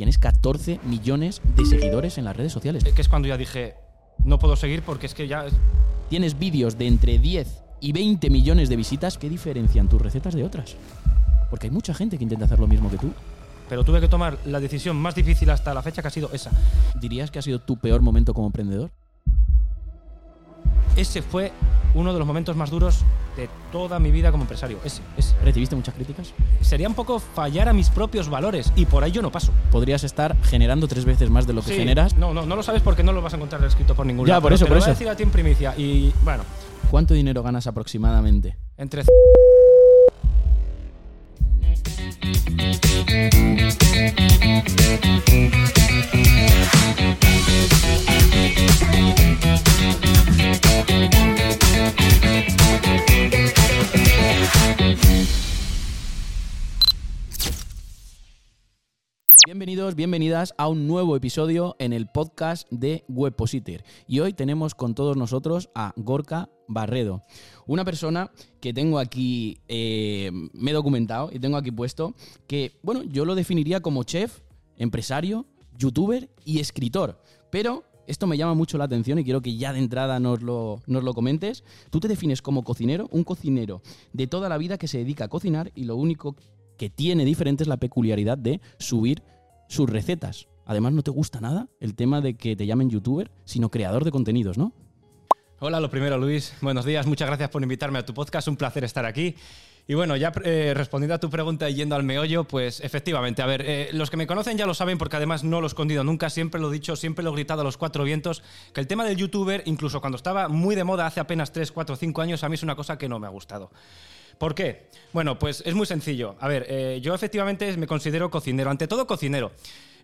tienes 14 millones de seguidores en las redes sociales. Que es cuando ya dije, no puedo seguir porque es que ya... Tienes vídeos de entre 10 y 20 millones de visitas. ¿Qué diferencian tus recetas de otras? Porque hay mucha gente que intenta hacer lo mismo que tú. Pero tuve que tomar la decisión más difícil hasta la fecha que ha sido esa. ¿Dirías que ha sido tu peor momento como emprendedor? Ese fue uno de los momentos más duros de toda mi vida como empresario. Ese, ese. ¿Recibiste muchas críticas? Sería un poco fallar a mis propios valores y por ahí yo no paso. Podrías estar generando tres veces más de lo que Sí, generas. No, no, no lo sabes porque no lo vas a encontrar escrito por ningún Ya, lado. por pero eso, te por lo voy a decir a ti en primicia. Y bueno, ¿Cuánto dinero ganas aproximadamente? entre Bienvenidos, bienvenidas a un nuevo episodio en el podcast de Webpositor. Y hoy tenemos con todos nosotros a Gorka Barredo, una persona que tengo aquí, eh, me he documentado y tengo aquí puesto, que, bueno, yo lo definiría como chef, empresario, youtuber y escritor. Pero esto me llama mucho la atención y quiero que ya de entrada nos lo, nos lo comentes. Tú te defines como cocinero, un cocinero de toda la vida que se dedica a cocinar y lo único que tiene diferente es la peculiaridad de subir sus recetas. Además, no te gusta nada el tema de que te llamen youtuber, sino creador de contenidos, ¿no? Hola, lo primero, Luis. Buenos días, muchas gracias por invitarme a tu podcast. Un placer estar aquí. Y bueno, ya eh, respondiendo a tu pregunta y yendo al meollo, pues efectivamente, a ver, eh, los que me conocen ya lo saben porque además no lo he escondido nunca, siempre lo he dicho, siempre lo he gritado a los cuatro vientos, que el tema del youtuber, incluso cuando estaba muy de moda hace apenas 3, 4, 5 años, a mí es una cosa que no me ha gustado. ¿Por qué? Bueno, pues es muy sencillo. A ver, eh, yo efectivamente me considero cocinero, ante todo cocinero.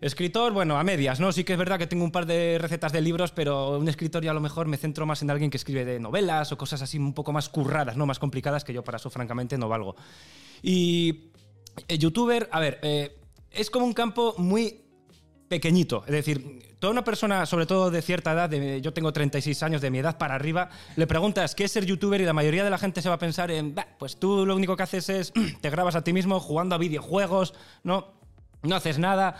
Escritor, bueno, a medias, ¿no? Sí que es verdad que tengo un par de recetas de libros, pero un escritor ya a lo mejor me centro más en alguien que escribe de novelas o cosas así un poco más curradas, ¿no? Más complicadas que yo para eso francamente no valgo. Y eh, youtuber, a ver, eh, es como un campo muy pequeñito. Es decir, toda una persona, sobre todo de cierta edad, de- yo tengo 36 años, de mi edad para arriba, le preguntas qué es ser youtuber y la mayoría de la gente se va a pensar en, "Bah, pues tú lo único que haces es, te grabas a ti mismo jugando a videojuegos, no, no haces nada.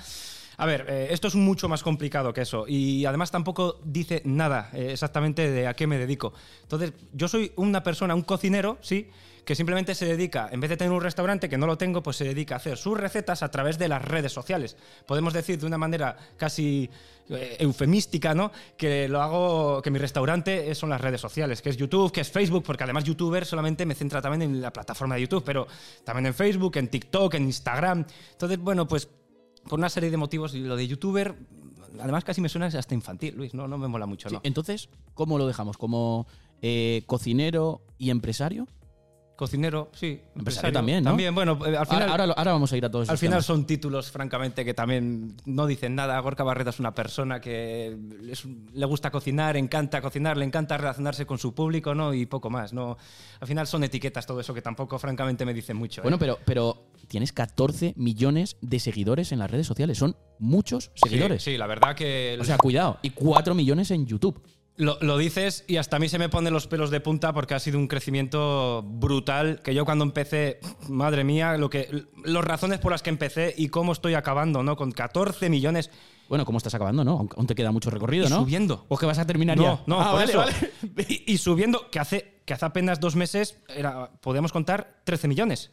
A ver, eh, esto es mucho más complicado que eso y además tampoco dice nada eh, exactamente de a qué me dedico. Entonces, yo soy una persona, un cocinero, sí, que simplemente se dedica, en vez de tener un restaurante, que no lo tengo, pues se dedica a hacer sus recetas a través de las redes sociales. Podemos decir de una manera casi eh, eufemística, ¿no? Que lo hago, que mi restaurante son las redes sociales, que es YouTube, que es Facebook, porque además youtuber solamente me centra también en la plataforma de YouTube, pero también en Facebook, en TikTok, en Instagram. Entonces, bueno, pues por una serie de motivos, y lo de youtuber, además casi me suena hasta infantil, Luis, no, no me mola mucho, Sí, ¿no? Entonces, ¿cómo lo dejamos? ¿Como eh, cocinero y empresario? Cocinero, sí. Empresario empresario también, ¿no? También, bueno, eh, al final... Ahora, ahora vamos a ir a todos Al esos final temas. son títulos, francamente, que también no dicen nada. Gorka Barredo es una persona que es- le gusta cocinar, encanta cocinar, le encanta relacionarse con su público, ¿no? Y poco más, ¿no? Al final son etiquetas todo eso que tampoco, francamente, me dicen mucho. ¿eh? Bueno, pero, pero tienes 14 millones de seguidores en las redes sociales. Son muchos Sí, seguidores. Sí, la verdad que... O sea, cuidado. Y 4 millones en YouTube. Lo, lo dices y hasta a mí se me ponen los pelos de punta porque ha sido un crecimiento brutal que yo cuando empecé, madre mía, lo que, las razones por las que empecé y cómo estoy acabando, ¿no? Con 14 millones Bueno, ¿cómo estás acabando, no? Aún, te queda mucho recorrido, y ¿no? subiendo. ¿O que vas a terminar No, ya? no, Ah, por vale, eso. vale. Y, y subiendo, que hace, que hace apenas dos meses era, podíamos contar 13 millones.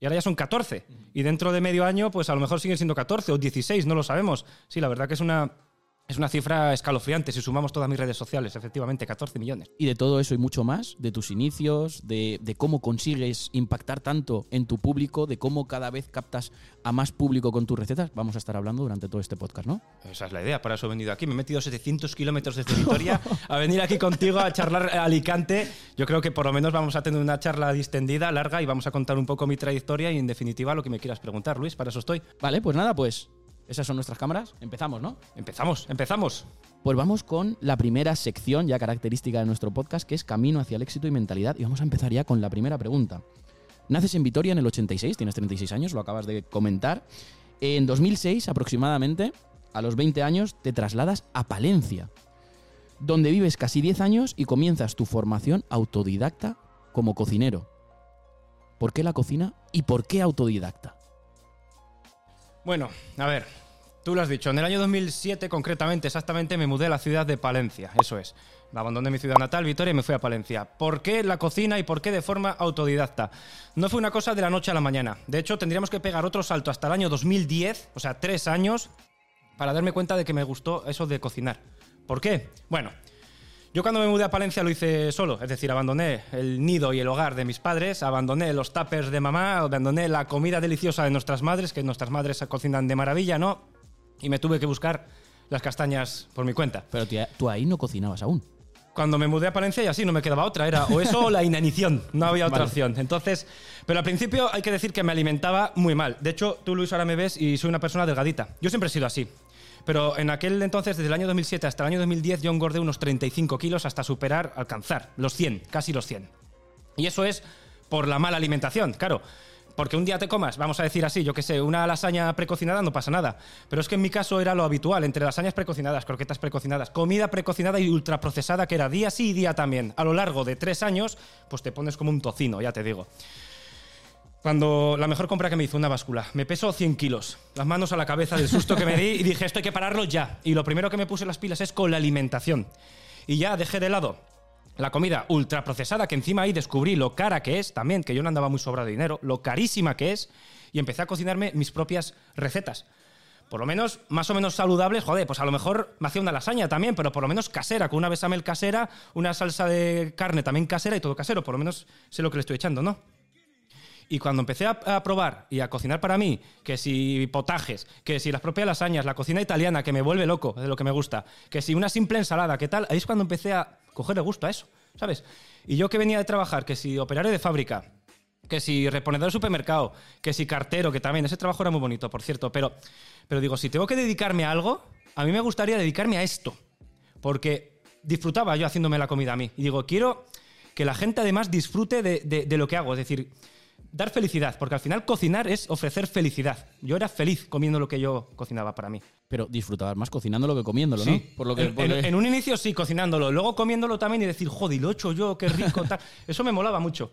Y ahora ya son 14. Y dentro de medio año, pues a lo mejor siguen siendo 14 o 16, no lo sabemos. Sí, la verdad que es una, es una cifra escalofriante si sumamos todas mis redes sociales, efectivamente, 14 millones. Y de todo eso y mucho más, de tus inicios, de, de cómo consigues impactar tanto en tu público, de cómo cada vez captas a más público con tus recetas, vamos a estar hablando durante todo este podcast, ¿no? Esa es la idea, para eso he venido aquí. Me he metido 700 kilómetros desde Vitoria a venir aquí contigo a charlar a Alicante. Yo creo que por lo menos vamos a tener una charla distendida, larga, y vamos a contar un poco mi trayectoria y, en definitiva, lo que me quieras preguntar, Luis. Para eso estoy. Vale, pues nada, pues esas son nuestras cámaras. Empezamos, ¿no? Empezamos, empezamos. Pues vamos con la primera sección ya característica de nuestro podcast, que es Camino hacia el éxito y mentalidad. Y vamos a empezar ya con la primera pregunta. Naces en Vitoria en el 86, tienes 36 años, lo acabas de comentar. En 2006 aproximadamente, a los 20 años, te trasladas a Palencia, donde vives casi 10 años y comienzas tu formación autodidacta como cocinero. ¿Por qué la cocina y por qué autodidacta? Bueno, a ver. Tú lo has dicho, en el año 2007 concretamente, exactamente, me mudé a la ciudad de Palencia, eso es. Abandoné mi ciudad natal, Vitoria, y me fui a Palencia. ¿Por qué la cocina y por qué de forma autodidacta? No fue una cosa de la noche a la mañana. De hecho, tendríamos que pegar otro salto hasta el año 2010, o sea, tres años, para darme cuenta de que me gustó eso de cocinar. ¿Por qué? Bueno, yo cuando me mudé a Palencia lo hice solo, es decir, abandoné el nido y el hogar de mis padres, abandoné los tuppers de mamá, abandoné la comida deliciosa de nuestras madres, que nuestras madres cocinan de maravilla, ¿no? Y me tuve que buscar las castañas por mi cuenta. Pero tía, tú ahí no cocinabas aún. Cuando me mudé a Palencia y así no me quedaba otra, era o eso o la inanición, no había otra Vale. opción. Entonces, pero al principio hay que decir que me alimentaba muy mal. De hecho, tú Luis ahora me ves y soy una persona delgadita. Yo siempre he sido así. Pero en aquel entonces, desde el año 2007 hasta el año 2010, yo engordé unos 35 kilos hasta superar, alcanzar los 100, casi los 100. Y eso es por la mala alimentación, claro. Porque un día te comas, vamos a decir así, yo que sé, una lasaña precocinada no pasa nada. Pero es que en mi caso era lo habitual, entre lasañas precocinadas, croquetas precocinadas, comida precocinada y ultraprocesada, que era día sí y día también. A lo largo de tres años, pues te pones como un tocino, ya te digo. Cuando la mejor compra que me hizo, una báscula, me pesó 100 kilos, las manos a la cabeza del susto que me di y dije, esto hay que pararlo ya. Y lo primero que me puse las pilas es con la alimentación. Y ya dejé de lado la comida ultraprocesada, que encima ahí descubrí lo cara que es también, que yo no andaba muy sobrado de dinero, lo carísima que es, y empecé a cocinarme mis propias recetas. Por lo menos, más o menos saludables, joder, pues a lo mejor me hacía una lasaña también, pero por lo menos casera, con una bechamel casera, una salsa de carne también casera y todo casero, por lo menos sé lo que le estoy echando, ¿no? Y cuando empecé a, a probar y a cocinar para mí, que si potajes, que si las propias lasañas, la cocina italiana, que me vuelve loco de lo que me gusta, que si una simple ensalada, ¿qué tal? Ahí es cuando empecé a cogerle gusto a eso, ¿sabes? Y yo que venía de trabajar, que si operario de fábrica, que si reponedor de supermercado, que si cartero, que también, ese trabajo era muy bonito, por cierto, pero, pero digo, si tengo que dedicarme a algo, a mí me gustaría dedicarme a esto, porque disfrutaba yo haciéndome la comida a mí. Y digo, quiero que la gente además disfrute de, de- de lo que hago, es decir, dar felicidad, porque al final cocinar es ofrecer felicidad. Yo era feliz comiendo lo que yo cocinaba para mí. Pero disfrutabas más cocinándolo que comiéndolo, Sí. ¿no? Por lo que, en, por en- un inicio sí, cocinándolo, luego comiéndolo también y decir, joder, lo he hecho yo, qué rico, tal. Eso me molaba mucho.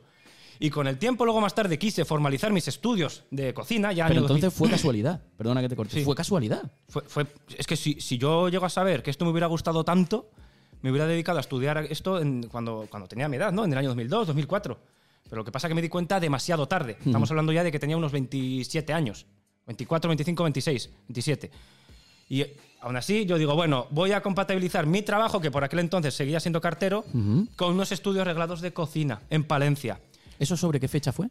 Y con el tiempo, luego más tarde, quise formalizar mis estudios de cocina. Ya Pero año 2000. entonces fue casualidad. Perdona que te corte. Sí. Fue casualidad. Fue, fue- es que si, si yo llego a saber que esto me hubiera gustado tanto, me hubiera dedicado a estudiar esto en- cuando, cuando tenía mi edad, ¿no? En el año 2002, 2004. Pero lo que pasa es que me di cuenta demasiado tarde. Estamos hablando ya de que tenía unos 27 años. 24, 25, 26, 27. Y aún así yo digo, bueno, voy a compatibilizar mi trabajo, que por aquel entonces seguía siendo cartero, con unos estudios reglados de cocina en Palencia. ¿Eso sobre qué fecha fue?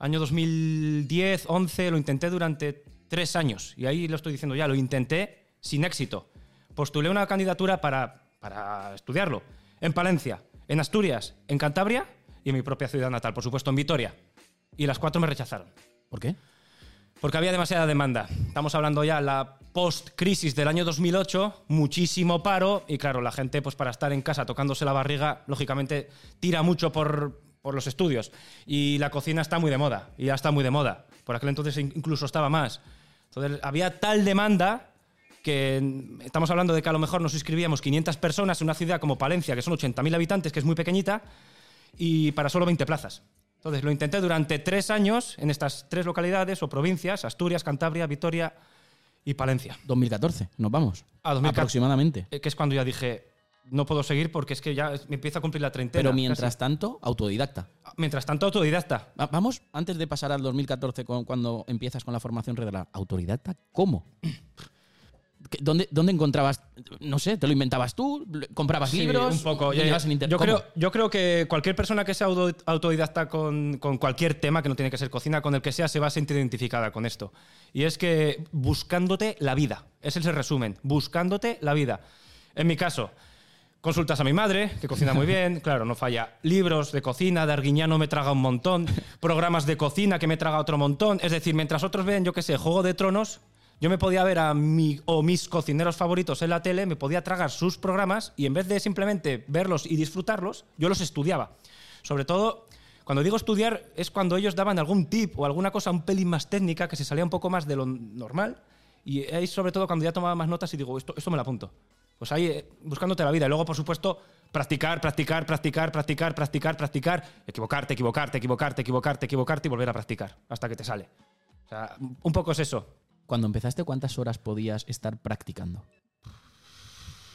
Año 2010, 11, lo intenté durante tres años. Y ahí lo estoy diciendo ya, lo intenté sin éxito. Postulé una candidatura para, para estudiarlo en Palencia, en Asturias, en Cantabria y mi propia ciudad natal, por supuesto, en Vitoria. Y las cuatro me rechazaron. ¿Por qué? Porque había demasiada demanda. Estamos hablando ya la post-crisis del año 2008, muchísimo paro y claro, la gente pues para estar en casa tocándose la barriga, lógicamente tira mucho por, por los estudios. Y la cocina está muy de moda, y ya está muy de moda. Por aquel entonces in- incluso estaba más. Entonces había tal demanda que estamos hablando de que a lo mejor nos inscribíamos 500 personas en una ciudad como Palencia, que son 80.000 habitantes, que es muy pequeñita, y para solo 20 plazas. Entonces lo intenté durante tres años en estas tres localidades o provincias, Asturias, Cantabria, Vitoria y Palencia. 2014, nos vamos. Ah, 2014. Aproximadamente. Eh, Que es cuando ya dije, no puedo seguir porque es que ya me empieza a cumplir la treintena. Pero mientras casi. tanto, autodidacta. Mientras tanto, autodidacta. Va- Vamos, antes de pasar al 2014, cu- cuando empiezas con la formación regular, autodidacta, ¿cómo? ¿Qué- ¿Dónde, ¿Dónde encontrabas? No sé, ¿te lo inventabas tú? ¿Comprabas Sí, libros? un poco. ¿Lo llevas en yo, creo, yo creo que cualquier persona que sea auto- autodidacta con, con cualquier tema, que no tiene que ser cocina, con el que sea, se va a sentir identificada con esto. Y es que buscándote la vida. Ese es el resumen. Buscándote la vida. En mi caso, consultas a mi madre, que cocina muy bien, claro, no falla. Libros de cocina, de Arguiñano me traga un montón. Programas de cocina que me traga otro montón. Es decir, mientras otros ven, yo qué sé, Juego de Tronos, yo me podía ver a mi o mis cocineros favoritos en la tele, me podía tragar sus programas y en vez de simplemente verlos y disfrutarlos, yo los estudiaba. Sobre todo, cuando digo estudiar, es cuando ellos daban algún tip o alguna cosa un pelín más técnica que se salía un poco más de lo normal. Y ahí, sobre todo, cuando ya tomaba más notas y digo, esto, esto me lo apunto. Pues ahí, eh, buscándote la vida. Y luego, por supuesto, practicar, practicar, practicar, practicar, practicar, practicar, equivocarte, equivocarte, equivocarte, equivocarte, equivocarte y volver a practicar hasta que te sale. Un poco es eso. Cuando empezaste, ¿cuántas horas podías estar practicando?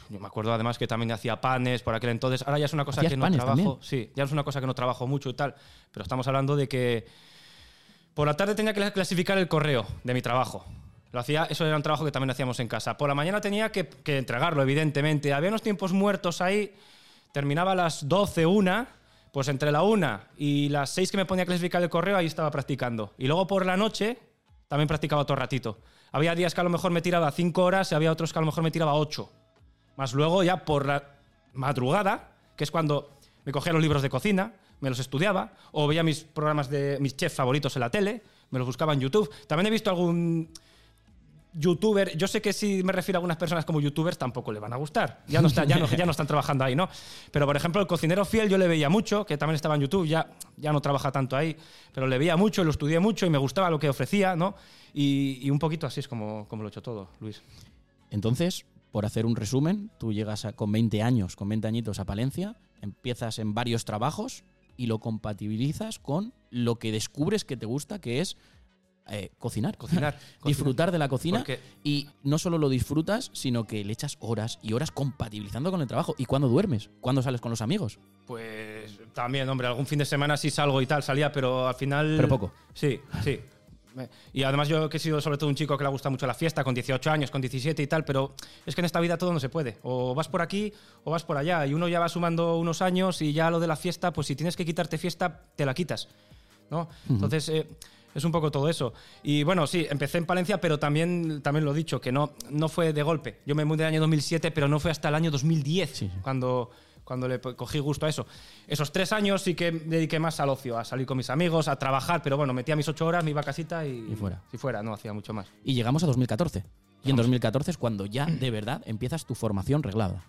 Yo me acuerdo además que también hacía panes por aquel entonces. Ahora ya es una cosa ¿Hacías que no trabajo. también? Sí, ya es una cosa que no trabajo mucho y tal. Pero estamos hablando de que por la tarde tenía que clasificar el correo de mi trabajo. Lo hacía, eso era un trabajo que también hacíamos en casa. Por la mañana tenía que, que entregarlo, evidentemente. Había unos tiempos muertos ahí. Terminaba a las 12, una. Pues entre la una y las 6 que me ponía a clasificar el correo, ahí estaba practicando. Y luego por la noche también practicaba todo ratito. Había días que a lo mejor me tiraba 5 horas y había otros que a lo mejor me tiraba 8. Más luego ya por la madrugada, que es cuando me cogía los libros de cocina, me los estudiaba, o veía mis programas de mis chefs favoritos en la tele, me los buscaba en YouTube. También he visto algún youtuber, yo sé que si me refiero a algunas personas como youtubers tampoco le van a gustar. Ya no, está- ya no, están trabajando ahí, ¿no? Pero por ejemplo, el cocinero fiel yo le veía mucho, que también estaba en YouTube, ya, ya no trabaja tanto ahí, pero le veía mucho, lo estudié mucho y me gustaba lo que ofrecía, ¿no? Y, un poquito así es como, como lo he hecho todo, Luis. Entonces, por hacer un resumen, tú llegas a- con 20 años, con 20 añitos a Palencia, empiezas en varios trabajos y lo compatibilizas con lo que descubres que te gusta, que es eh, cocinar. Cocinar, Disfrutar de la cocina. Porque- Y no solo lo disfrutas, sino que le echas horas y horas compatibilizando con el trabajo. ¿Y cuándo duermes? ¿Cuándo sales con los amigos? Pues también, hombre, algún fin de semana sí salgo y tal, salía, pero al final. Pero poco. Sí, sí. Y además yo que he sido sobre todo un chico que le gusta mucho la fiesta, con 18 años, con 17 y tal, pero es que en esta vida todo no se puede. O vas por aquí o vas por allá. Y uno ya va sumando unos años y ya lo de la fiesta, pues si tienes que quitarte fiesta, te la quitas. ¿no? Entonces, eh, es un poco todo eso. Y bueno, sí, empecé en Palencia, pero también, también lo he dicho, que no, no fue de golpe. Yo me mudé en el año 2007, pero no fue hasta el año 2010 Sí, cuando, cuando le cogí gusto a eso. Esos tres años sí que me dediqué más al ocio, a salir con mis amigos, a trabajar, pero bueno, metía mis ocho horas, me iba a casita y, Y fuera. Y fuera, no hacía mucho más. Y llegamos a 2014. Y en 2014 es cuando ya de verdad empiezas tu formación reglada.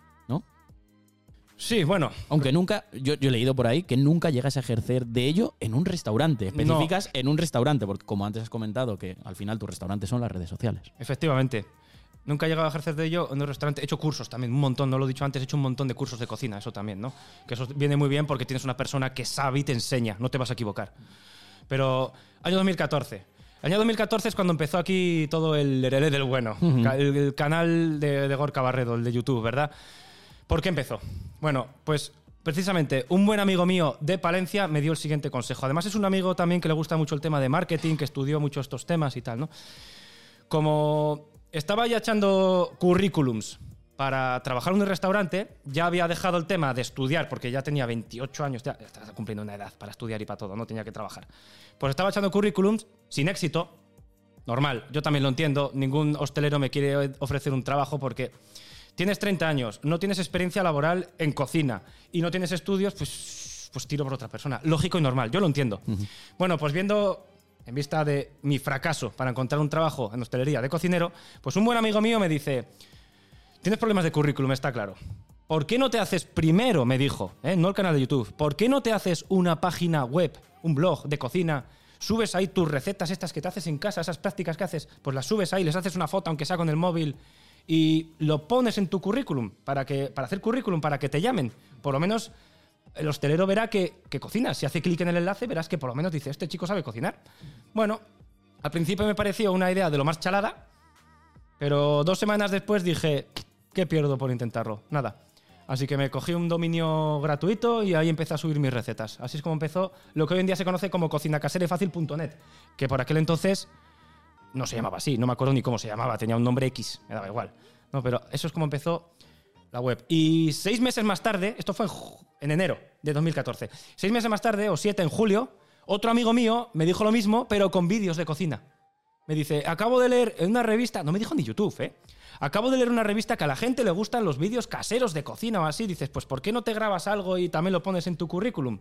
Sí, bueno, Aunque nunca, yo, yo he leído por ahí que nunca llegas a ejercer de ello en un restaurante. Especificas en un restaurante, porque como antes has comentado, que al final tu restaurante son las redes sociales. efectivamente. Nunca he llegado a ejercer de ello en un restaurante. He hecho cursos también, un montón, no lo he dicho antes, he hecho un montón de cursos de cocina, eso también, ¿no? Que eso viene muy bien porque tienes una persona que sabe y te enseña, no te vas a equivocar. Pero año 2014. El año 2014 es cuando empezó aquí todo el herele del bueno, el canal de, de Gorka Barredo, el de YouTube, ¿verdad? ¿Por qué empezó? Bueno, pues precisamente un buen amigo mío de Palencia me dio el siguiente consejo. Además es un amigo también que le gusta mucho el tema de marketing, que estudió mucho estos temas y tal, ¿no? Como estaba ya echando currículums para trabajar en un restaurante, ya había dejado el tema de estudiar, porque ya tenía 28 años, ya estaba cumpliendo una edad para estudiar y para todo, no tenía que trabajar. Pues estaba echando currículums sin éxito, normal, yo también lo entiendo, ningún hostelero me quiere ofrecer un trabajo porque tienes 30 años, no tienes experiencia laboral en cocina y no tienes estudios, pues, pues tiro por otra persona. Lógico y normal, yo lo entiendo. Bueno, pues viendo, en vista de mi fracaso para encontrar un trabajo en hostelería de cocinero, pues un buen amigo mío me dice, tienes problemas de currículum, está claro. ¿Por qué no te haces primero, me dijo, ¿eh? no el canal de YouTube, ¿por qué no te haces una página web, un blog de cocina? Subes ahí tus recetas estas que te haces en casa, esas prácticas que haces, pues las subes ahí, les haces una foto, aunque sea con el móvil, y lo pones en tu currículum, para, que, para hacer currículum, para que te llamen. Por lo menos el hostelero verá que, que cocinas. Si hace clic en el enlace, verás que por lo menos dice, este chico sabe cocinar. Bueno, al principio me pareció una idea de lo más chalada, pero dos semanas después dije, ¿qué pierdo por intentarlo? Nada. Así que me cogí un dominio gratuito y ahí empecé a subir mis recetas. Así es como empezó lo que hoy en día se conoce como cocinacaserefacil.net, que por aquel entonces no se llamaba así, no me acuerdo ni cómo se llamaba, tenía un nombre X, me daba igual. No, pero eso es como empezó la web. Y seis meses más tarde, esto fue en, enero de 2014, seis meses más tarde, o siete en julio, otro amigo mío me dijo lo mismo, pero con vídeos de cocina. Me dice, acabo de leer en una revista, no me dijo ni YouTube, ¿eh? Acabo de leer una revista que a la gente le gustan los vídeos caseros de cocina o así. Dices, pues ¿por qué no te grabas algo y también lo pones en tu currículum?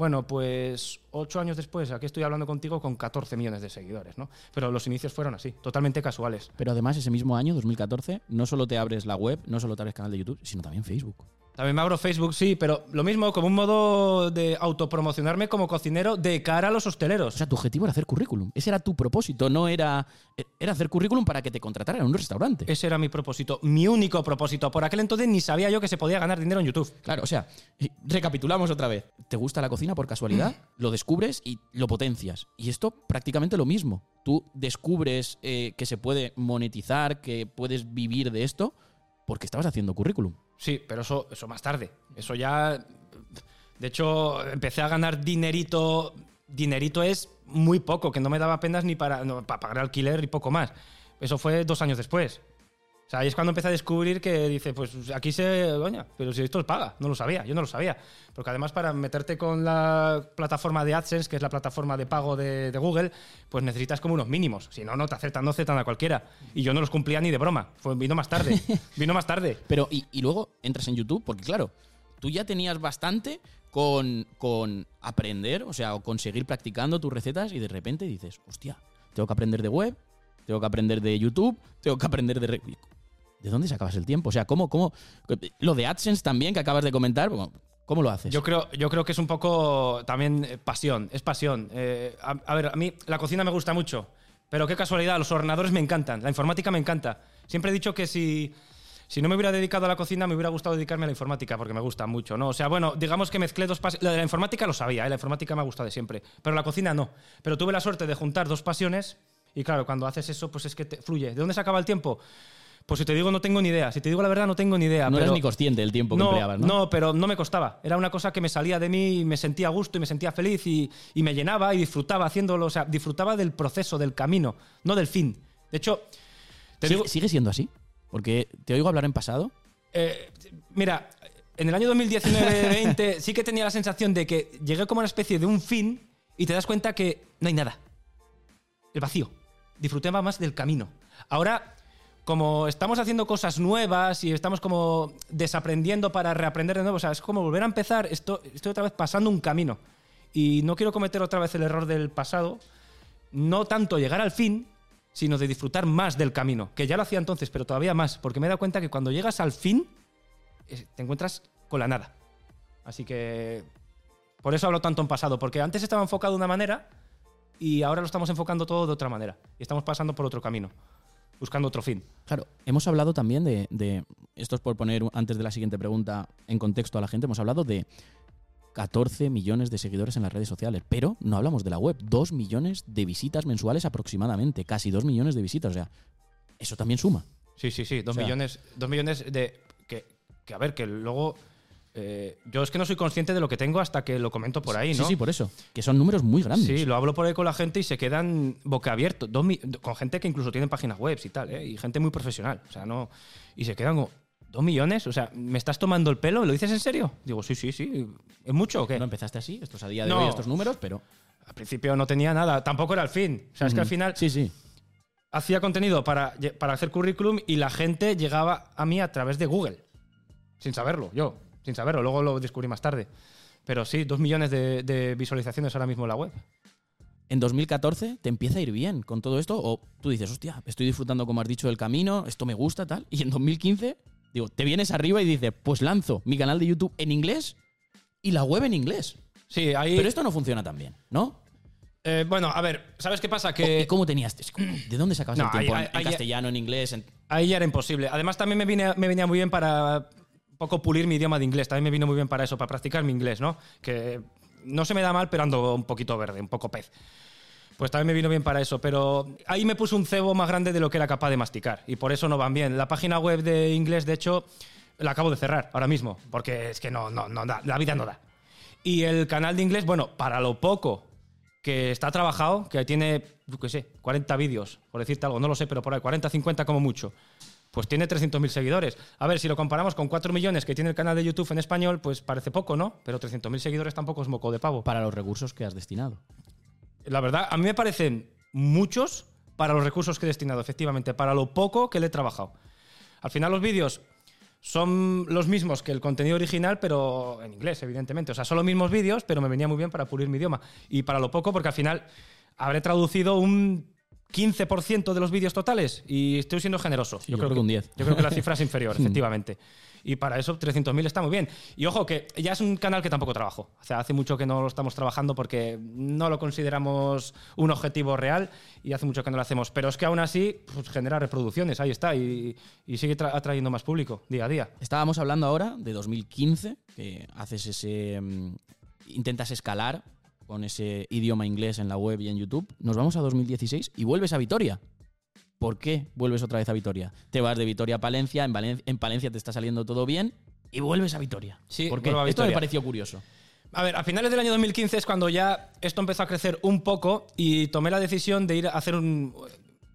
Bueno, pues ocho años después, aquí estoy hablando contigo con 14 millones de seguidores, ¿no? Pero los inicios fueron así, totalmente casuales. Pero además, ese mismo año, 2014, no solo te abres la web, no solo te abres canal de YouTube, sino también Facebook. También me abro Facebook, sí, pero lo mismo como un modo de autopromocionarme como cocinero de cara a los hosteleros. O sea, tu objetivo era hacer currículum. Ese era tu propósito, no era. Era hacer currículum para que te contrataran en un restaurante. Ese era mi propósito, mi único propósito. Por aquel entonces ni sabía yo que se podía ganar dinero en YouTube. Claro, o sea, recapitulamos otra vez. ¿Te gusta la cocina por casualidad? lo descubres y lo potencias. Y esto prácticamente lo mismo. Tú descubres eh, que se puede monetizar, que puedes vivir de esto, porque estabas haciendo currículum. Sí, pero eso, eso más tarde. Eso ya. De hecho, empecé a ganar dinerito. Dinerito es muy poco, que no me daba apenas ni para, para pagar alquiler y poco más. Eso fue dos años después. O sea, ahí es cuando empecé a descubrir que dice, pues aquí se. Doña, pero si esto os paga. No lo sabía, yo no lo sabía. Porque además, para meterte con la plataforma de AdSense, que es la plataforma de pago de, Google, pues necesitas como unos mínimos. Si no, no te aceptan, no aceptan a cualquiera. Y yo no los cumplía ni de broma. Fue, vino más tarde. vino más tarde. Pero, y, luego entras en YouTube, porque claro, tú ya tenías bastante con, con aprender, o sea, o conseguir practicando tus recetas, y de repente dices, hostia, tengo que aprender de web, tengo que aprender de YouTube, tengo que aprender de. ¿De dónde sacabas el tiempo? O sea, ¿cómo, cómo lo de AdSense también que acabas de comentar, ¿cómo lo haces? Yo creo, yo creo que es un poco también eh, pasión, es pasión. Eh, a, ver, a mí la cocina me gusta mucho, pero qué casualidad, los ordenadores me encantan, la informática me encanta. Siempre he dicho que si, si no me hubiera dedicado a la cocina, me hubiera gustado dedicarme a la informática, porque me gusta mucho, ¿no? O sea, bueno, digamos que mezclé dos pasiones. La de la informática lo sabía, ¿eh? la informática me ha gustado de siempre, pero la cocina no. Pero tuve la suerte de juntar dos pasiones y claro, cuando haces eso, pues es que te fluye. ¿De dónde se acaba el tiempo? Pues si te digo, no tengo ni idea. Si te digo la verdad, no tengo ni idea. No eres ni consciente del tiempo que empleabas, ¿no? No, pero no me costaba. Era una cosa que me salía de mí y me sentía a gusto y me sentía feliz y, me llenaba y disfrutaba haciéndolo. O sea, disfrutaba del proceso, del camino, no del fin. De hecho, ¿Sigue, siendo así? Porque te oigo hablar en pasado. Eh, mira, en el año 2019-20 sí que tenía la sensación de que llegué como una especie de un fin y te das cuenta que no hay nada. El vacío. Disfruté más del camino. Ahora como estamos haciendo cosas nuevas y estamos como desaprendiendo para reaprender de nuevo, o sea, es como volver a empezar, esto, estoy otra vez pasando un camino. Y no quiero cometer otra vez el error del pasado, no tanto llegar al fin, sino de disfrutar más del camino, que ya lo hacía entonces, pero todavía más, porque me he dado cuenta que cuando llegas al fin, te encuentras con la nada. Así que por eso hablo tanto en pasado, porque antes estaba enfocado de una manera y ahora lo estamos enfocando todo de otra manera. Y estamos pasando por otro camino buscando otro fin. Claro, hemos hablado también de, esto es por poner antes de la siguiente pregunta en contexto a la gente, hemos hablado de 14 millones de seguidores en las redes sociales, pero no hablamos de la web, 2 millones de visitas mensuales aproximadamente, casi 2 millones de visitas, o sea, eso también suma. Sí, sí, sí, 2 millones, dos millones de... Que, que, a ver, que luego eh, yo es que no soy consciente de lo que tengo hasta que lo comento por ahí, ¿no? Sí, sí, por eso. Que son números muy grandes. Sí, lo hablo por ahí con la gente y se quedan boca abierto. Con gente que incluso tiene páginas web y tal, ¿eh? Y gente muy profesional. O sea, no. Y se quedan como. ¿Dos millones? O sea, ¿me estás tomando el pelo? ¿Lo dices en serio? Digo, sí, sí, sí. ¿Es mucho o qué? No empezaste así, estos a día de hoy, estos números, pero. Al principio no tenía nada. Tampoco era el fin. O sea, es que al final. Sí, sí. Hacía contenido para, para hacer currículum y la gente llegaba a mí a través de Google. Sin saberlo, yo sin saberlo. Luego lo descubrí más tarde. Pero sí, dos millones de, visualizaciones ahora mismo en la web. ¿En 2014 te empieza a ir bien con todo esto? ¿O tú dices, hostia, estoy disfrutando, como has dicho, del camino, esto me gusta, tal? Y en 2015, digo, te vienes arriba y dices, pues lanzo mi canal de YouTube en inglés y la web en inglés. Sí, ahí. Pero esto no funciona tan bien, ¿no? Eh, bueno, a ver, ¿sabes qué pasa? Que... ¿Y cómo tenías? ¿De dónde sacabas el tiempo? ¿En, castellano, en inglés? Ahí ya era imposible. Además, también me, me venía muy bien para poco pulir mi idioma de inglés. También me vino muy bien para eso, para practicar mi inglés, ¿no? Que no se me da mal, pero ando un poquito verde, un poco pez. Pues también me vino bien para eso, pero ahí me puse un cebo más grande de lo que era capaz de masticar y por eso no van bien. La página web de inglés, de hecho, la acabo de cerrar ahora mismo, porque es que no, no, no da, la vida no da. Y el canal de inglés, bueno, para lo poco que está trabajado, que tiene, qué sé, 40 vídeos, por decirte algo, no lo sé, pero por ahí, 40, 50 como mucho pues tiene 300.000 seguidores. A ver, si lo comparamos con 4 millones que tiene el canal de YouTube en español, pues parece poco, ¿no? Pero 300.000 seguidores tampoco es moco de pavo. Para los recursos que has destinado. La verdad, a mí me parecen muchos para los recursos que he destinado, efectivamente, para lo poco que le he trabajado. Al final los vídeos son los mismos que el contenido original, pero en inglés, evidentemente. O sea, son los mismos vídeos, pero me venía muy bien para pulir mi idioma. Y para lo poco, porque al final habré traducido un 15% de los vídeos totales y estoy siendo generoso. yo creo que un 10. Yo creo que la cifra es inferior, efectivamente. Y para eso 300.000 está muy bien. Y ojo, que ya es un canal que tampoco trabajo. O sea, hace mucho que no lo estamos trabajando porque no lo consideramos un objetivo real y hace mucho que no lo hacemos. Pero es que aún así pues, genera reproducciones, ahí está, y, y sigue tra- atrayendo más público día a día. Estábamos hablando ahora de 2015, que haces ese. mm, intentas escalar con ese idioma inglés en la web y en YouTube. Nos vamos a 2016 y vuelves a Vitoria. ¿Por qué vuelves otra vez a Vitoria? Te vas de Vitoria a Palencia, en, Valen- en Palencia te está saliendo todo bien y vuelves a Vitoria. Sí, ¿Por qué? vuelvo a Esto me pareció curioso. A ver, a finales del año 2015 es cuando ya esto empezó a crecer un poco y tomé la decisión de ir a hacer un.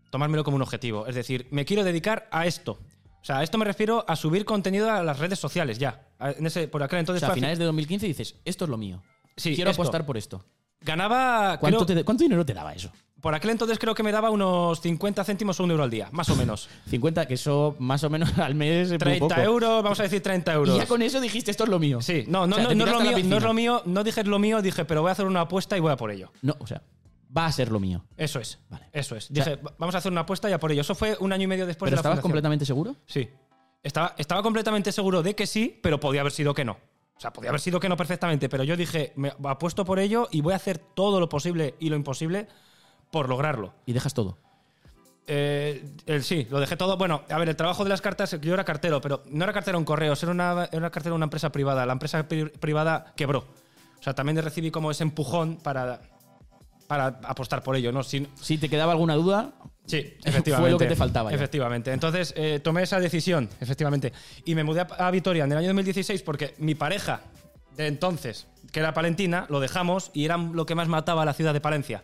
tomármelo como un objetivo. Es decir, me quiero dedicar a esto. O sea, a esto me refiero a subir contenido a las redes sociales ya. En ese, por aquel O entonces sea, a finales de 2015 dices, esto es lo mío. Sí, Quiero esto. apostar por esto. ganaba. ¿Cuánto, creo- te- cuánto dinero te daba eso? por aquel entonces creo que me daba unos 50 céntimos o un euro al día, más o menos. 50, que eso más o menos al mes es muy 30 poco. euros, vamos a decir 30 Y euros. ya con eso dijiste, esto es lo mío. Sí, no, no, O sea, no, no es lo mío, no es lo mío, no dije es lo mío, dije, pero voy a hacer una apuesta y voy a por ello. No, o sea, va a ser lo mío. Eso es. Vale. Eso es. Dije, "Va- vamos a hacer una apuesta y a por ello. Eso fue un año y medio después ¿Pero de la estabas fundación. completamente seguro? Sí. Estaba, estaba completamente seguro de que sí, pero podía haber sido que no. O sea, podía haber sido que no perfectamente, pero yo dije, me apuesto por ello y voy a hacer todo lo posible y lo imposible por lograrlo. Y dejas todo. Eh, el- sí, lo dejé todo. Bueno, a ver, el trabajo de las cartas, yo era cartero, pero no era cartero en correos, era una, era cartero en una empresa privada. La empresa pri- privada quebró. O sea, también recibí como ese empujón para, para apostar por ello, ¿no? Si te quedaba alguna duda, Sí, Fue efectivamente. lo que te faltaba ya. Efectivamente. Entonces eh, tomé esa decisión, efectivamente. Y me mudé a, a Vitoria en el año 2016 porque mi pareja de entonces, que era palentina, lo dejamos y era lo que más mataba a la ciudad de Palencia.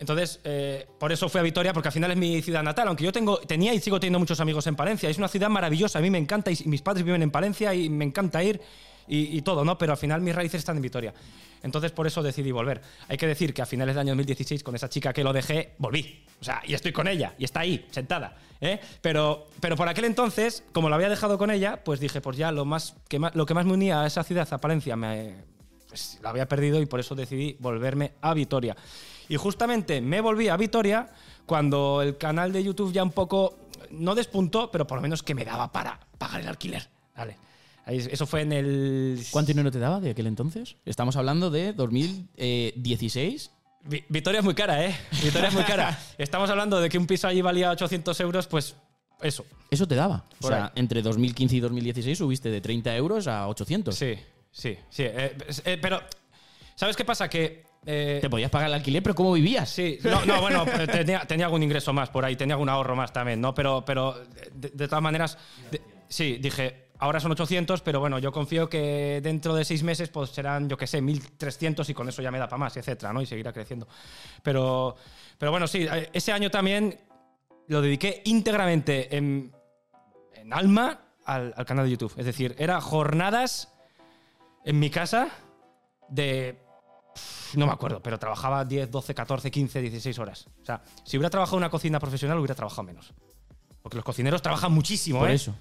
Entonces, eh, por eso fui a Vitoria, porque al final es mi ciudad natal, aunque yo tengo, tenía y sigo teniendo muchos amigos en Palencia. Es una ciudad maravillosa, a mí me encanta, y mis padres viven en Palencia y me encanta ir y, y todo, ¿no? Pero al final mis raíces están en Vitoria. Entonces, por eso decidí volver. Hay que decir que a finales del año 2016, con esa chica que lo dejé, volví. O sea, y estoy con ella, y está ahí, sentada. ¿eh? Pero, pero por aquel entonces, como lo había dejado con ella, pues dije, pues ya lo, más, que más, lo que más me unía a esa ciudad, a Palencia, me, pues la había perdido y por eso decidí volverme a Vitoria. Y justamente me volví a Vitoria cuando el canal de YouTube ya un poco, no despuntó, pero por lo menos que me daba para pagar el alquiler. Vale. Eso fue en el... ¿cuánto dinero te daba de aquel entonces? Estamos hablando de 2016. Vi- Vitoria es muy cara, ¿eh? Vitoria es muy cara. Estamos hablando de que un piso allí valía 800 euros, pues eso. Eso te daba. O sea, ahí. entre 2015 y 2016 subiste de 30 euros a 800. Sí, sí, sí. eh, eh, pero, ¿sabes qué pasa? Que... eh, Te podías pagar el alquiler, pero ¿cómo vivías? Sí, no, no, bueno, tenía, tenía algún ingreso más por ahí, tenía algún ahorro más también, ¿no? Pero, pero de, de todas maneras, de- sí, dije, ahora son 800, pero bueno, yo confío que dentro de seis meses pues serán, yo qué sé, 1300 y con eso ya me da para más, etcétera, ¿no? Y seguirá creciendo. Pero, pero bueno, sí, eh, ese año también lo dediqué íntegramente en, en alma al, al canal de YouTube. Es decir, era jornadas en mi casa de no me acuerdo, pero trabajaba 10, 12, 14, 15, 16 horas. O sea, si hubiera trabajado en una cocina profesional, hubiera trabajado menos. Porque los cocineros trabajan muchísimo, Por ¿eh? eso,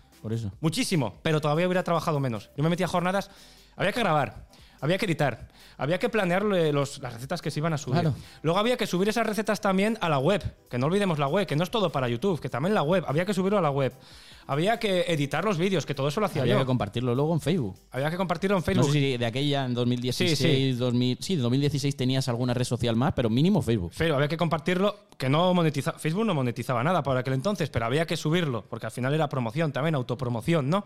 Muchísimo, pero todavía hubiera trabajado menos. Yo me metía jornadas, había que grabar, había que editar, había que planear los- las recetas que se iban a subir. Claro. Luego había que subir esas recetas también a la web, que no olvidemos la web, que no es todo para YouTube, que también la web, había que subirlo a la web. Había que editar los vídeos, que todo eso lo hacía Había yo. que compartirlo luego en Facebook. había que compartirlo en No Facebook. sé si de aquella en 2016, Sí, sí. 2000, sí, de 2016 tenías alguna red social más, pero mínimo Facebook. Pero había que compartirlo, que no monetizaba. Facebook no monetizaba nada por aquel entonces, pero había que subirlo, porque al final era promoción también, autopromoción, ¿no?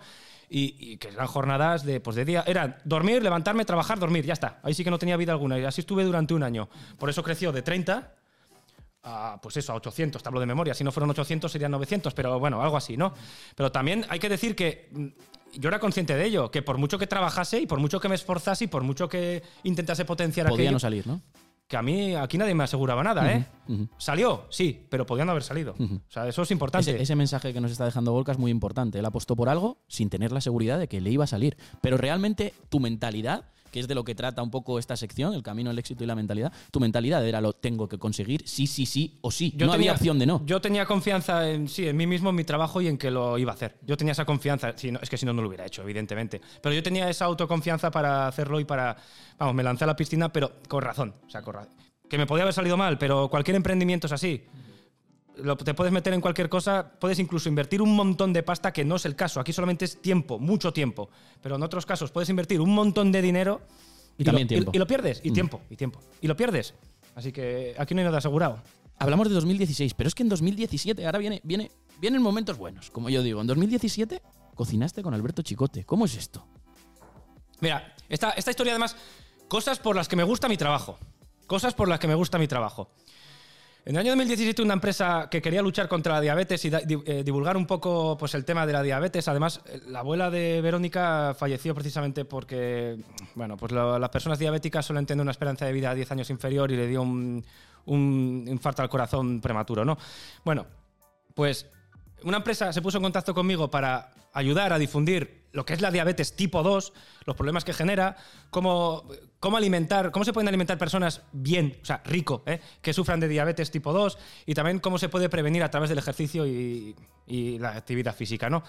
Y, y que eran jornadas de, pues de día. Eran dormir, levantarme, trabajar, dormir, ya está. Ahí sí que no tenía vida alguna. Y así estuve durante un año. Por eso creció de 30 a, pues eso, a 800, te hablo de memoria. Si no fueron 800 serían 900, pero bueno, algo así, ¿no? Pero también hay que decir que mm, yo era consciente de ello, que por mucho que trabajase y por mucho que me esforzase y por mucho que intentase potenciar Podía aquello, no salir, ¿no? Que a mí aquí nadie me aseguraba nada, ¿eh? Salió, sí, pero podía no haber salido. O sea, eso es importante. Ese, ese mensaje que nos está dejando Volca es muy importante. Él apostó por algo sin tener la seguridad de que le iba a salir. Pero realmente tu mentalidad, que es de lo que trata un poco esta sección, el camino al éxito y la mentalidad, tu mentalidad era lo tengo que conseguir, sí, sí, sí o sí. no había opción de no. Yo tenía confianza en sí, en mí mismo, en mi trabajo y en que lo iba a hacer. Yo tenía esa confianza. Si no- es que si no, no lo hubiera hecho, evidentemente. Pero yo tenía esa autoconfianza para hacerlo y para. Vamos, me lancé a la piscina, pero con razón. O sea, con ra- que me podía haber salido mal, pero cualquier emprendimiento es así. Lo- te puedes meter en cualquier cosa, puedes incluso invertir un montón de pasta, que no es el caso. Aquí solamente es tiempo, mucho tiempo. Pero en otros casos puedes invertir un montón de dinero Y también lo, tiempo. y lo pierdes. Y Mm. tiempo, y tiempo. Y lo pierdes. Así que aquí no hay nada asegurado. Hablamos de 2016, pero es que en 2017, ahora viene, viene, vienen momentos buenos, como yo digo. En 2017 cocinaste con Alberto Chicote. ¿Cómo es esto? Mira, esta, esta historia además, cosas por las que me gusta mi trabajo. Cosas por las que me gusta mi trabajo. En el año 2017 una empresa que quería luchar contra la diabetes y eh, divulgar un poco pues, el tema de la diabetes, además eh, la abuela de Verónica falleció precisamente porque bueno, pues las personas diabéticas suelen tener una esperanza de vida a 10 años inferior y le dio un, un infarto al corazón prematuro, ¿no? Bueno, pues una empresa se puso en contacto conmigo para ayudar a difundir lo que es la diabetes tipo 2, los problemas que genera, cómo, cómo alimentar, cómo se pueden alimentar personas bien, o sea, rico, ¿eh? que sufran de diabetes tipo 2 y también cómo se puede prevenir a través del ejercicio y, y la actividad física, ¿no?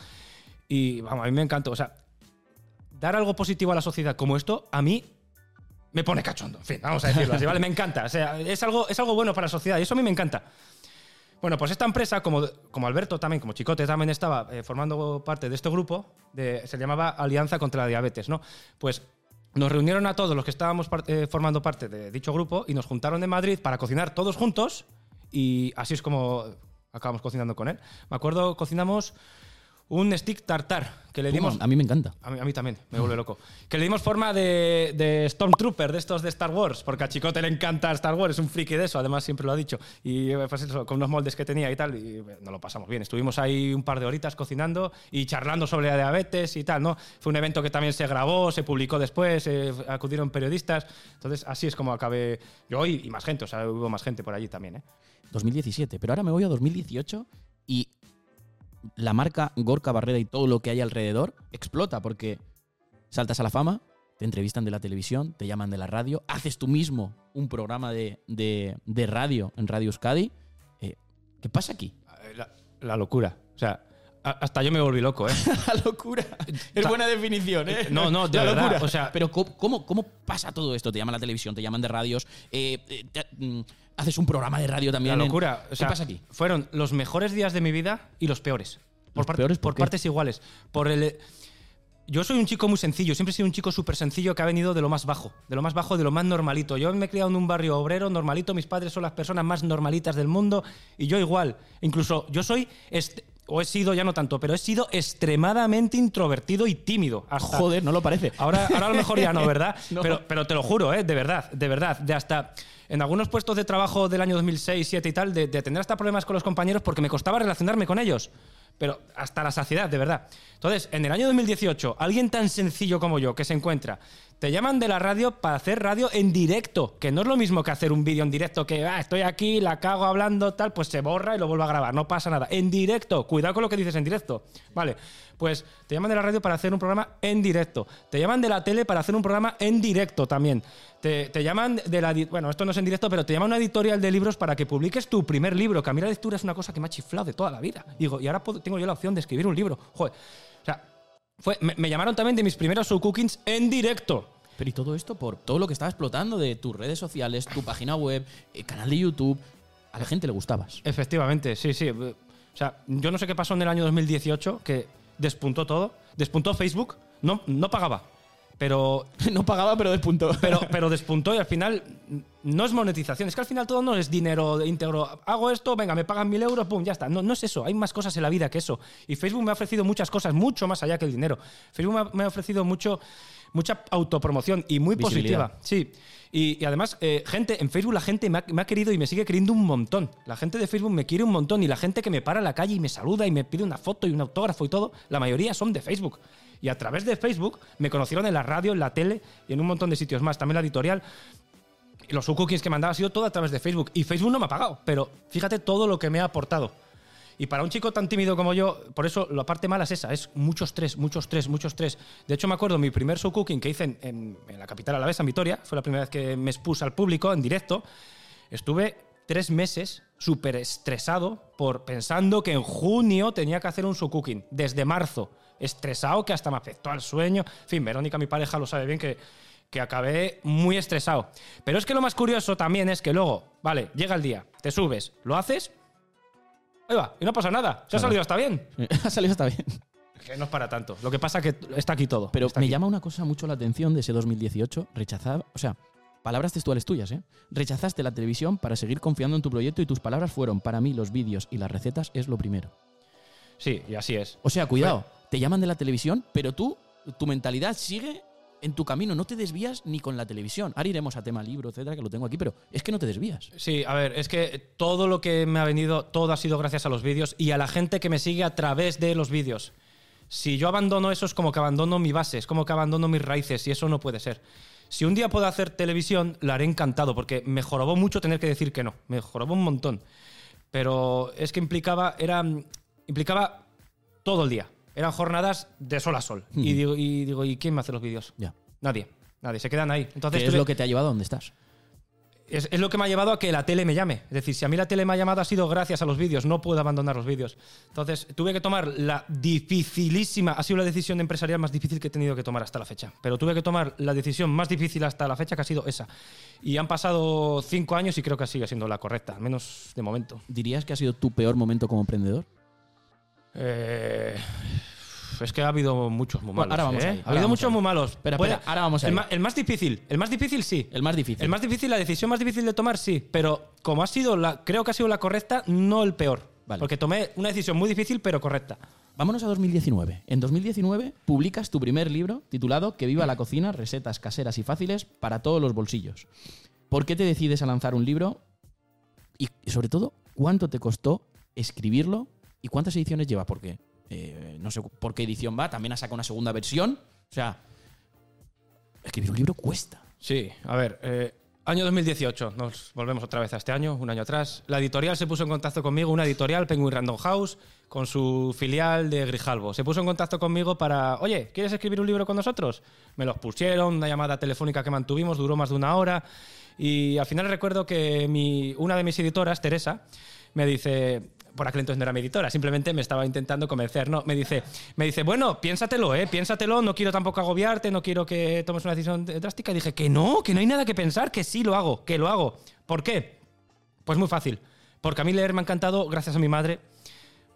Y vamos, a mí me encantó, o sea, dar algo positivo a la sociedad como esto, a mí me pone cachondo. En fin, vamos a decirlo así, ¿vale? Me encanta. O sea, es algo, es algo bueno para la sociedad y eso a mí me encanta. Bueno, pues esta empresa, como, como Alberto también, como Chicote también estaba eh, formando parte de este grupo, de- se llamaba Alianza contra la Diabetes, ¿no? Pues nos reunieron a todos los que estábamos eh, formando parte de dicho grupo y nos juntaron en Madrid para cocinar todos juntos y así es como acabamos cocinando con él. Me acuerdo, cocinamos un stick tartar que le dimos... A mí me encanta. A mí, a mí también, me vuelve loco. Que le dimos forma de, de Stormtrooper, de estos de Star Wars, porque a Chicote le encanta Star Wars, es un friki de eso, además siempre lo ha dicho. Y eh, pues eso, con unos moldes que tenía y tal, y eh, nos lo pasamos bien. Estuvimos ahí un par de horitas cocinando y charlando sobre la diabetes y tal, ¿no? Fue un evento que también se grabó, se publicó después, eh, acudieron periodistas. Entonces, así es como acabé yo y, y más gente, o sea, hubo más gente por allí también, ¿eh? 2017, pero ahora me voy a 2018 y la marca Gorka Barreda y todo lo que hay alrededor explota porque saltas a la fama, te entrevistan de la televisión, te llaman de la radio, haces tú mismo un programa de, de- de radio en Radio Euskadi. Eh, ¿Qué pasa aquí? La, la locura. O sea, hasta yo me volví loco, ¿eh? La locura. Es buena definición, ¿eh? No, no, de La verdad, locura. o sea- pero ¿cómo, cómo, pasa todo esto? Te llaman a la televisión, te llaman de radios, eh, eh, te- mm, haces un programa de radio también. La locura. ¿Qué O sea, pasa aquí? Fueron los mejores días de mi vida y los peores. ¿Los par- peores por partes iguales. Por el. Yo soy un chico muy sencillo, siempre he sido un chico súper sencillo que ha venido de lo más bajo, de lo más bajo, de lo más normalito. Yo me he criado en un barrio obrero normalito, mis padres son las personas más normalitas del mundo y yo igual. Incluso yo soy, o he sido ya no tanto, pero he sido extremadamente introvertido y tímido. Hasta, Joder, no lo parece. Ahora, ahora a lo mejor ya no, ¿verdad? No. Pero, pero te lo juro, ¿eh? de verdad, de verdad. De hasta en algunos puestos de trabajo del año 2006, 2007 y tal, de, de tener hasta problemas con los compañeros porque me costaba relacionarme con ellos. Pero hasta la saciedad, de verdad. Entonces, en el año 2018, alguien tan sencillo como yo que se encuentra, te llaman de la radio para hacer radio en directo, que no es lo mismo que hacer un vídeo en directo, que ah, estoy aquí, la cago hablando, tal, pues se borra y lo vuelvo a grabar, no pasa nada. En directo, cuidado con lo que dices en directo. Vale, pues te llaman de la radio para hacer un programa en directo. Te llaman de la tele para hacer un programa en directo también. Te, te llaman de la... Bueno, esto no es en directo, pero te llaman una editorial de libros para que publiques tu primer libro, que a mí la lectura es una cosa que me ha chiflado de toda la vida. Digo, y ahora tengo yo la opción de escribir un libro. Joder. O sea, fue, me, me llamaron también de mis primeros show cookings en directo. Pero y todo esto por todo lo que estaba explotando de tus redes sociales, tu página web, eh, canal de YouTube. A la gente le gustabas. Efectivamente, sí, sí. O sea, yo no sé qué pasó en el año 2018, que despuntó todo. Despuntó Facebook, no, no pagaba. Pero, no pagaba, pero despuntó. pero, pero despuntó y al final no es monetización. Es que al final todo no es dinero íntegro. Hago esto, venga, me pagan mil euros, pum, ya está. No, no es eso. Hay más cosas en la vida que eso. Y Facebook me ha ofrecido muchas cosas, mucho más allá que el dinero. Facebook me ha, me ha ofrecido mucho, mucha autopromoción y muy positiva. Sí. Y, y además, eh, gente, en Facebook la gente me ha, me ha querido y me sigue queriendo un montón. La gente de Facebook me quiere un montón y la gente que me para en la calle y me saluda y me pide una foto y un autógrafo y todo, la mayoría son de Facebook. Y a través de Facebook me conocieron en la radio, en la tele y en un montón de sitios más. También la editorial. Los cookings que mandaba ha sido todo a través de Facebook. Y Facebook no me ha pagado, pero fíjate todo lo que me ha aportado. Y para un chico tan tímido como yo, por eso la parte mala es esa, es mucho estrés, mucho estrés, mucho estrés. De hecho, me acuerdo mi primer show cooking que hice en, en- en la capital alavesa, en Vitoria, fue la primera vez que me expuse al público en directo. Estuve tres meses súper estresado por pensando que en junio tenía que hacer un show cooking, desde marzo. Estresado que hasta me afectó al sueño. En fin, Verónica, mi pareja, lo sabe bien que, que acabé muy estresado. Pero es que lo más curioso también es que luego, vale, llega el día, te subes, lo haces, ahí va, y no pasa nada, se ha salido hasta bien. ha salido hasta bien. Que no es para tanto. Lo que pasa que está aquí todo. Pero está me aquí. llama una cosa mucho la atención de ese 2018. Rechazar, o sea, palabras textuales tuyas, ¿eh? Rechazaste la televisión para seguir confiando en tu proyecto y tus palabras fueron, para mí los vídeos y las recetas es lo primero. Sí, y así es. O sea, cuidado, te llaman de la televisión, pero tú, tu mentalidad sigue en tu camino, no te desvías ni con la televisión. Ahora iremos a tema libro, etcétera, que lo tengo aquí, pero es que no te desvías. Sí, a ver, es que todo lo que me ha venido, todo ha sido gracias a los vídeos y a la gente que me sigue a través de los vídeos. Si yo abandono eso es como que abandono mi base, es como que abandono mis raíces y eso no puede ser. Si un día puedo hacer televisión, la haré encantado porque me jorobó mucho tener que decir que no, me jorobó un montón. Pero es que implicaba, era, implicaba todo el día. Eran jornadas de sol a sol. Y, digo, y digo, ¿y quién me hace los vídeos? Ya. Nadie, nadie, se quedan ahí. Entonces ¿Qué es lo que te ha llevado a donde estás? es, es lo que me ha llevado a que la tele me llame. Es decir, si a mí la tele me ha llamado ha sido gracias a los vídeos, no puedo abandonar los vídeos. Entonces, tuve que tomar la dificilísima, ha sido la decisión empresarial más difícil que he tenido que tomar hasta la fecha. Pero tuve que tomar la decisión más difícil hasta la fecha, que ha sido esa. Y han pasado cinco años y creo que sigue siendo la correcta, al menos de momento. ¿Dirías que ha sido tu peor momento como emprendedor? Eh, es que ha habido muchos muy Bueno, malos. ahora vamos ¿eh? ahí, ha habido muchos ahí. muy malos. Espera, Puede- espera, ahora vamos el, ahí. el más difícil, el más difícil sí. El más difícil. El más difícil, la decisión más difícil de tomar, sí. Pero como ha sido la, creo que ha sido la correcta, no el peor. Vale. Porque tomé una decisión muy difícil, pero correcta. Vámonos a 2019. En 2019 publicas tu primer libro titulado Que viva la cocina, recetas caseras y fáciles para todos los bolsillos. ¿Por qué te decides a lanzar un libro? Y sobre todo, ¿cuánto te costó escribirlo y cuántas ediciones lleva? Porque eh, no sé por qué edición va, también ha sacado una segunda versión. O sea, escribir un libro cuesta. Sí, a ver, eh, año 2018, nos volvemos otra vez a este año, un año atrás. La editorial se puso en contacto conmigo, una editorial, Penguin Random House, con su filial de Grijalbo. Se puso en contacto conmigo para, oye, ¿quieres escribir un libro con nosotros? Me los pusieron, una llamada telefónica que mantuvimos, duró más de una hora. Y al final recuerdo que mi, una de mis editoras, Teresa, me dice, por aquel entonces no era mi editora, simplemente me estaba intentando convencer, ¿no? Me dice, me dice, bueno, piénsatelo, ¿eh? Piénsatelo, no quiero tampoco agobiarte, no quiero que tomes una decisión drástica. Y dije, que no, que no hay nada que pensar, que sí lo hago, que lo hago. ¿Por qué? Pues muy fácil. Porque a mí leer me ha encantado, gracias a mi madre,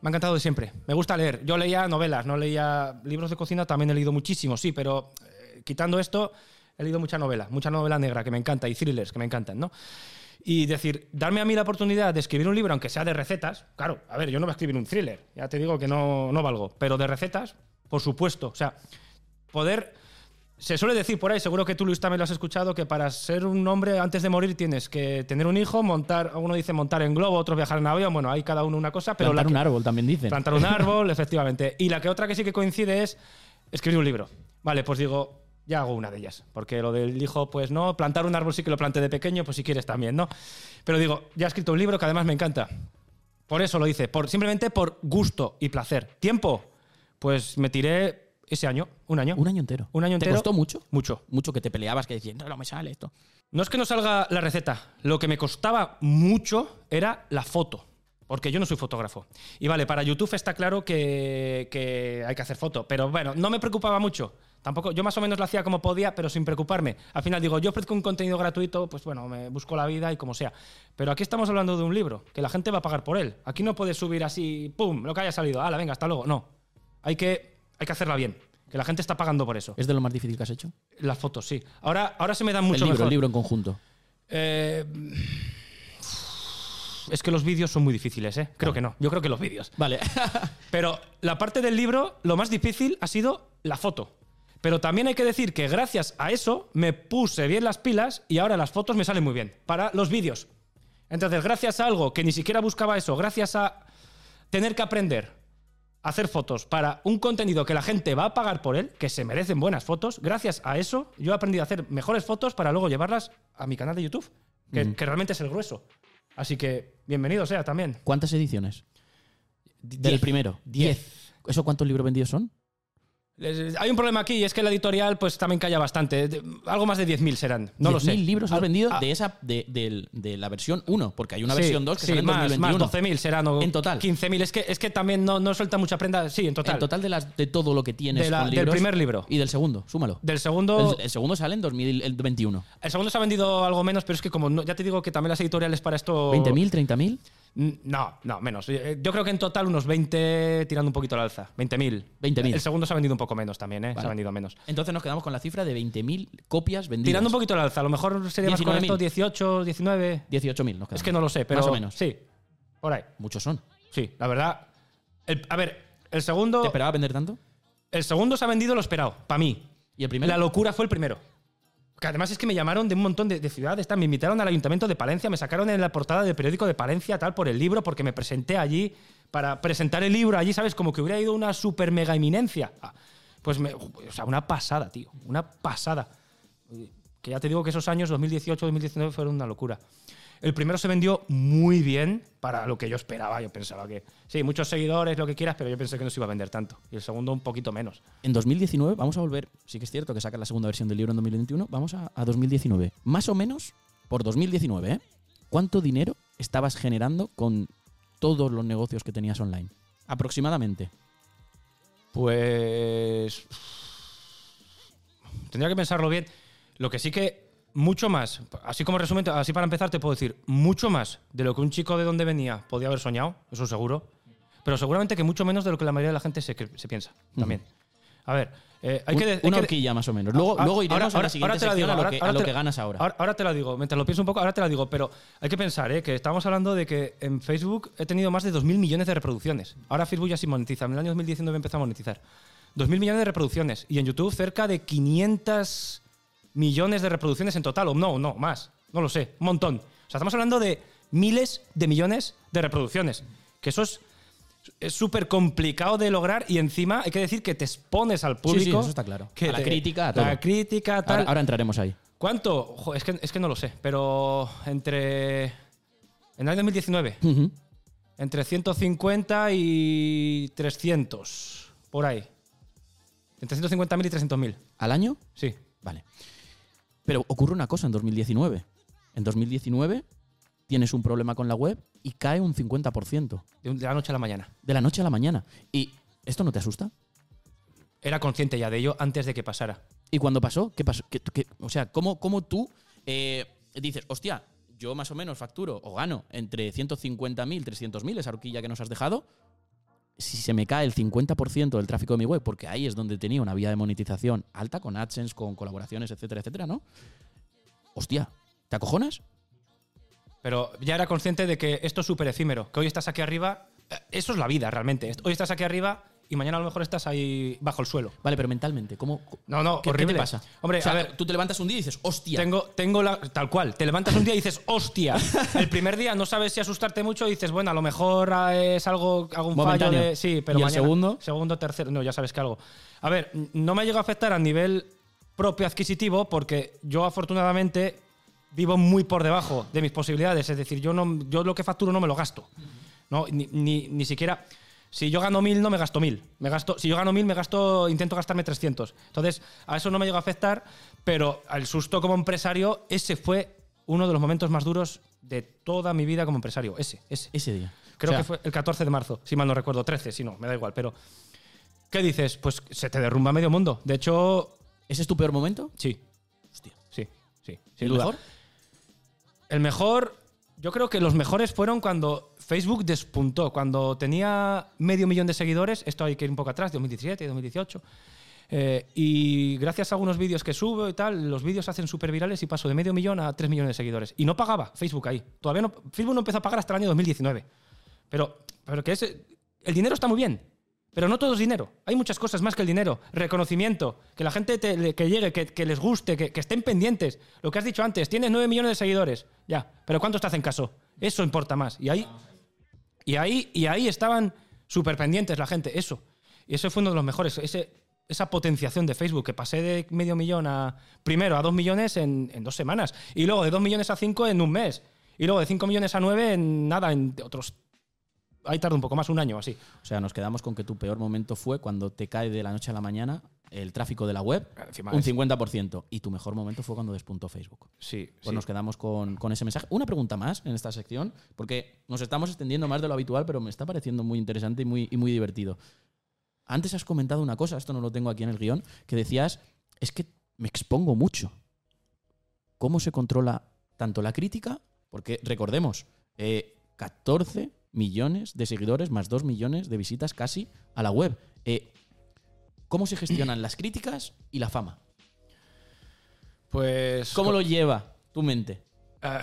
me ha encantado de siempre. Me gusta leer. Yo leía novelas, no leía libros de cocina, también he leído muchísimo, sí, pero eh, quitando esto, he leído mucha novela, mucha novela negra que me encanta y thrillers que me encantan, ¿no? Y decir, darme a mí la oportunidad de escribir un libro, aunque sea de recetas, claro, a ver, yo no voy a escribir un thriller, ya te digo que no, no valgo, pero de recetas, por supuesto, o sea, poder... Se suele decir por ahí, seguro que tú Luis también lo has escuchado, que para ser un hombre antes de morir tienes que tener un hijo, montar, uno dice montar en globo, otro viajar en avión, bueno, hay cada uno una cosa, pero Plantar la un que- árbol también dicen. Plantar un árbol, efectivamente. Y la que otra que sí que coincide es escribir un libro. Vale, pues digo, ya hago una de ellas. Porque lo del hijo, pues no. Plantar un árbol sí que lo planté de pequeño, pues si quieres también, ¿no? Pero digo, ya he escrito un libro que además me encanta. Por eso lo hice, por, simplemente por gusto y placer. ¿Tiempo? Pues me tiré ese año, un año. Un año entero. Un año ¿Te entero. costó mucho? Mucho. Mucho que te peleabas, que decías, no, no me sale esto. No es que no salga la receta. Lo que me costaba mucho era la foto. Porque yo no soy fotógrafo. Y vale, para YouTube está claro que, que hay que hacer foto. Pero bueno, no me preocupaba mucho. Tampoco, yo más o menos lo hacía como podía, pero sin preocuparme. Al final digo, yo ofrezco un contenido gratuito, pues bueno, me busco la vida y como sea. Pero aquí estamos hablando de un libro, que la gente va a pagar por él. Aquí no puedes subir así, ¡pum! Lo que haya salido. ¡Hala, venga, hasta luego! No. Hay que, hay que hacerla bien. Que la gente está pagando por eso. ¿Es de lo más difícil que has hecho? Las fotos, sí. Ahora, ahora se me dan mucho el libro, mejor. el libro en conjunto. Eh, es que los vídeos son muy difíciles, ¿eh? Creo que no. Yo creo que los vídeos. Vale. Pero la parte del libro, lo más difícil ha sido la foto. Pero también hay que decir que gracias a eso me puse bien las pilas y ahora las fotos me salen muy bien para los vídeos. Entonces, gracias a algo que ni siquiera buscaba eso, gracias a tener que aprender a hacer fotos para un contenido que la gente va a pagar por él, que se merecen buenas fotos, gracias a eso yo he aprendido a hacer mejores fotos para luego llevarlas a mi canal de YouTube, que, que realmente es el grueso. Así que bienvenido sea también. ¿Cuántas ediciones? Del Diez. primero. Diez. ¿Eso cuántos libros vendidos son? Hay un problema aquí y es que la editorial pues también calla bastante. De- Algo más de 10.000 serán. No lo sé. 10.000 libros has vendido ah, de esa de, del- de la versión 1, porque hay una sí, versión 2 que sí, sale en más, 2021. más 12.000 serán. o En total. 15.000. Es que, es que también no, no suelta mucha prenda. Sí, en total. En total de, las, de todo lo que tienes De la- con del primer libro. Y del segundo, súmalo. Del segundo. El, el segundo sale en 2021. El segundo se ha vendido algo menos, pero es que como no- ya te digo que también las editoriales para esto... ¿20.000, 30.000? Mm, No, no, menos. Eh, Yo creo que en total unos 20 tirando un poquito al alza. 20.000. 20.000. El segundo se ha vendido un poco menos también, ¿eh? Se Vale. ha vendido menos. Entonces nos quedamos con la cifra de 20.000 copias vendidas. Tirando un poquito al alza. A lo mejor sería más 19.000. correcto 18, 19. 18.000 nos quedamos. Es que no lo sé, pero... Más o menos. Sí, por ahí. Muchos son. Sí, la verdad... El- a ver, el segundo... ¿Te esperaba vender tanto? El segundo se ha vendido lo esperado, para mí. ¿Y el primero? La locura fue el primero. Que además es que me llamaron de un montón de, de ciudades, me invitaron al ayuntamiento de Palencia, me sacaron en la portada del periódico de Palencia, tal, por el libro, porque me presenté allí para presentar el libro allí, ¿sabes? Como que hubiera ido una super mega eminencia. Ah, Pues, o sea, una pasada, tío, una pasada. Que ya te digo que esos años, 2018, 2019, fueron una locura. El primero se vendió muy bien para lo que yo esperaba. Yo pensaba que, sí, muchos seguidores, lo que quieras, pero yo pensé que no se iba a vender tanto. Y el segundo un poquito menos. En 2019, vamos a volver, sí que es cierto que sacan la segunda versión del libro en 2021, vamos a, a 2019. Más o menos, por 2019, ¿eh? ¿cuánto dinero estabas generando con todos los negocios que tenías online? Aproximadamente. Pues. Tendría que pensarlo bien. Lo que sí que. Mucho más. Así como resumen, así para empezar, te puedo decir. Mucho más de lo que un chico de donde venía podía haber soñado, eso seguro. Pero seguramente que mucho menos de lo que la mayoría de la gente se, piensa también. A ver, eh, hay Un- que. hay una que- horquilla más o menos. Luego, Ah, luego iremos ahora- a la siguiente ahora te la sección digo, a lo, ahora- que, a ahora lo te- que ganas ahora. Ahora, ahora te la digo, mientras lo pienso un poco, ahora te la digo, pero hay que pensar ¿eh? que estamos hablando de que en Facebook he tenido más de 2.000 millones de reproducciones. Ahora Facebook ya sí monetiza, en el año 2019 empezó a monetizar. 2.000 millones de reproducciones y en YouTube cerca de 500 millones de reproducciones en total, o no, no, más, no lo sé, un montón. O sea, estamos hablando de miles de millones de reproducciones, que eso es es súper complicado de lograr y encima hay que decir que te expones al Sí, público. sí, eso está claro. que A la te- crítica, a todo. La crítica, tal. Ahora, ahora entraremos ahí. ¿Cuánto? Es, que, es que no lo sé, pero entre. En el año 2019, Ujú. entre 150 y 300, por ahí. Entre 150.000 y 300.000, ¿Al año? sí. Vale. Pero ocurre una cosa en 2019. En 2019 tienes un problema con la web y cae un 50%. De, la noche a la mañana. De la noche a la mañana. ¿Y esto no te asusta? Era consciente ya de ello antes de que pasara. ¿Y cuando pasó? ¿Qué pasó? ¿Qué- qué- o sea, ¿cómo, cómo tú eh, dices, hostia, yo más o menos facturo o gano entre 150.000, 300.000, esa horquilla que nos has dejado? Si se me cae el 50% del tráfico de mi web, porque ahí es donde tenía una vía de monetización alta, con AdSense, con colaboraciones, etcétera, etcétera, ¿no? Hostia, ¿te acojonas? Pero ya era consciente de que esto es súper efímero, que hoy estás aquí arriba. eh, Eso es la vida realmente. Hoy estás aquí arriba y mañana a lo mejor estás ahí bajo el suelo. Vale, pero mentalmente, ¿cómo, No, no, ¿qué, te pasa? Hombre, O sea, a ver, tú te levantas un día y dices, hostia. Tengo, tengo la. Tal cual. Te levantas un día y dices, hostia. El primer día no sabes si asustarte mucho y dices, bueno, a lo mejor ah, es algo, algún fallo de. Sí, pero ¿Y el segundo? Segundo, tercero. No, ya sabes que algo. A ver, no me llega a afectar a nivel propio adquisitivo porque yo afortunadamente vivo muy por debajo de mis posibilidades. Es decir, yo, no, yo lo que facturo no me lo gasto. ¿no? Ni, ni- ni siquiera. Si yo gano mil, no me gasto mil. Me gasto, si yo gano mil, me gasto, intento gastarme 300. Entonces, a eso no me llega a afectar, pero al susto como empresario, ese fue uno de los momentos más duros de toda mi vida como empresario. Ese, ese. Ese día. Creo O sea, que fue el 14 de marzo, si mal no recuerdo. 13, si no, me da igual. Pero, ¿qué dices? Pues se te derrumba medio mundo. De hecho, ¿Ese es tu peor momento? sí, Hostia. sí, sí. ¿Y Sin duda. mejor? El mejor, yo creo que los mejores fueron cuando Facebook despuntó, cuando tenía medio millón de seguidores, esto hay que ir un poco atrás, 2017, 2018. eh, y gracias a algunos vídeos que subo y tal, los vídeos hacen súper virales y paso de medio millón a 3 millones de seguidores. Y no pagaba Facebook ahí. Todavía no, Facebook no empezó a pagar hasta el año 2019. Pero, pero que es, el dinero está muy bien. Pero no todo es dinero. Hay muchas cosas más que el dinero. Reconocimiento, que la gente te- que llegue, que, que les guste, que, que estén pendientes. Lo que has dicho antes, tienes 9 millones de seguidores. Ya, pero ¿cuántos te hacen caso? Eso importa más. Y ahí, y ahí, y ahí estaban súper pendientes la gente. Eso. Y eso fue uno de los mejores. Ese, esa potenciación de Facebook, que pasé de medio millón a. Primero a 2 millones en, en dos semanas. Y luego de 2 millones a 5 en un mes. Y luego de 5 millones a 9 en nada, en otros ahí tarda un poco más, un año así. O sea, nos quedamos con que tu peor momento fue cuando te cae de la noche a la mañana el tráfico de la web Encima un es- 50%. Y tu mejor momento fue cuando despuntó Facebook. Sí, Pues sí. nos quedamos con, con ese mensaje. Una pregunta más en esta sección, porque nos estamos extendiendo más de lo habitual, pero me está pareciendo muy interesante y muy, y muy divertido. Antes has comentado una cosa, esto no lo tengo aquí en el guion, que decías, es que me expongo mucho. ¿Cómo se controla tanto la crítica? Porque recordemos, eh, 14 millones de seguidores más 2 millones de visitas casi a la web. Eh, ¿Cómo se gestionan las críticas y la fama? Pues. ¿Cómo lo lleva tu mente? Eh,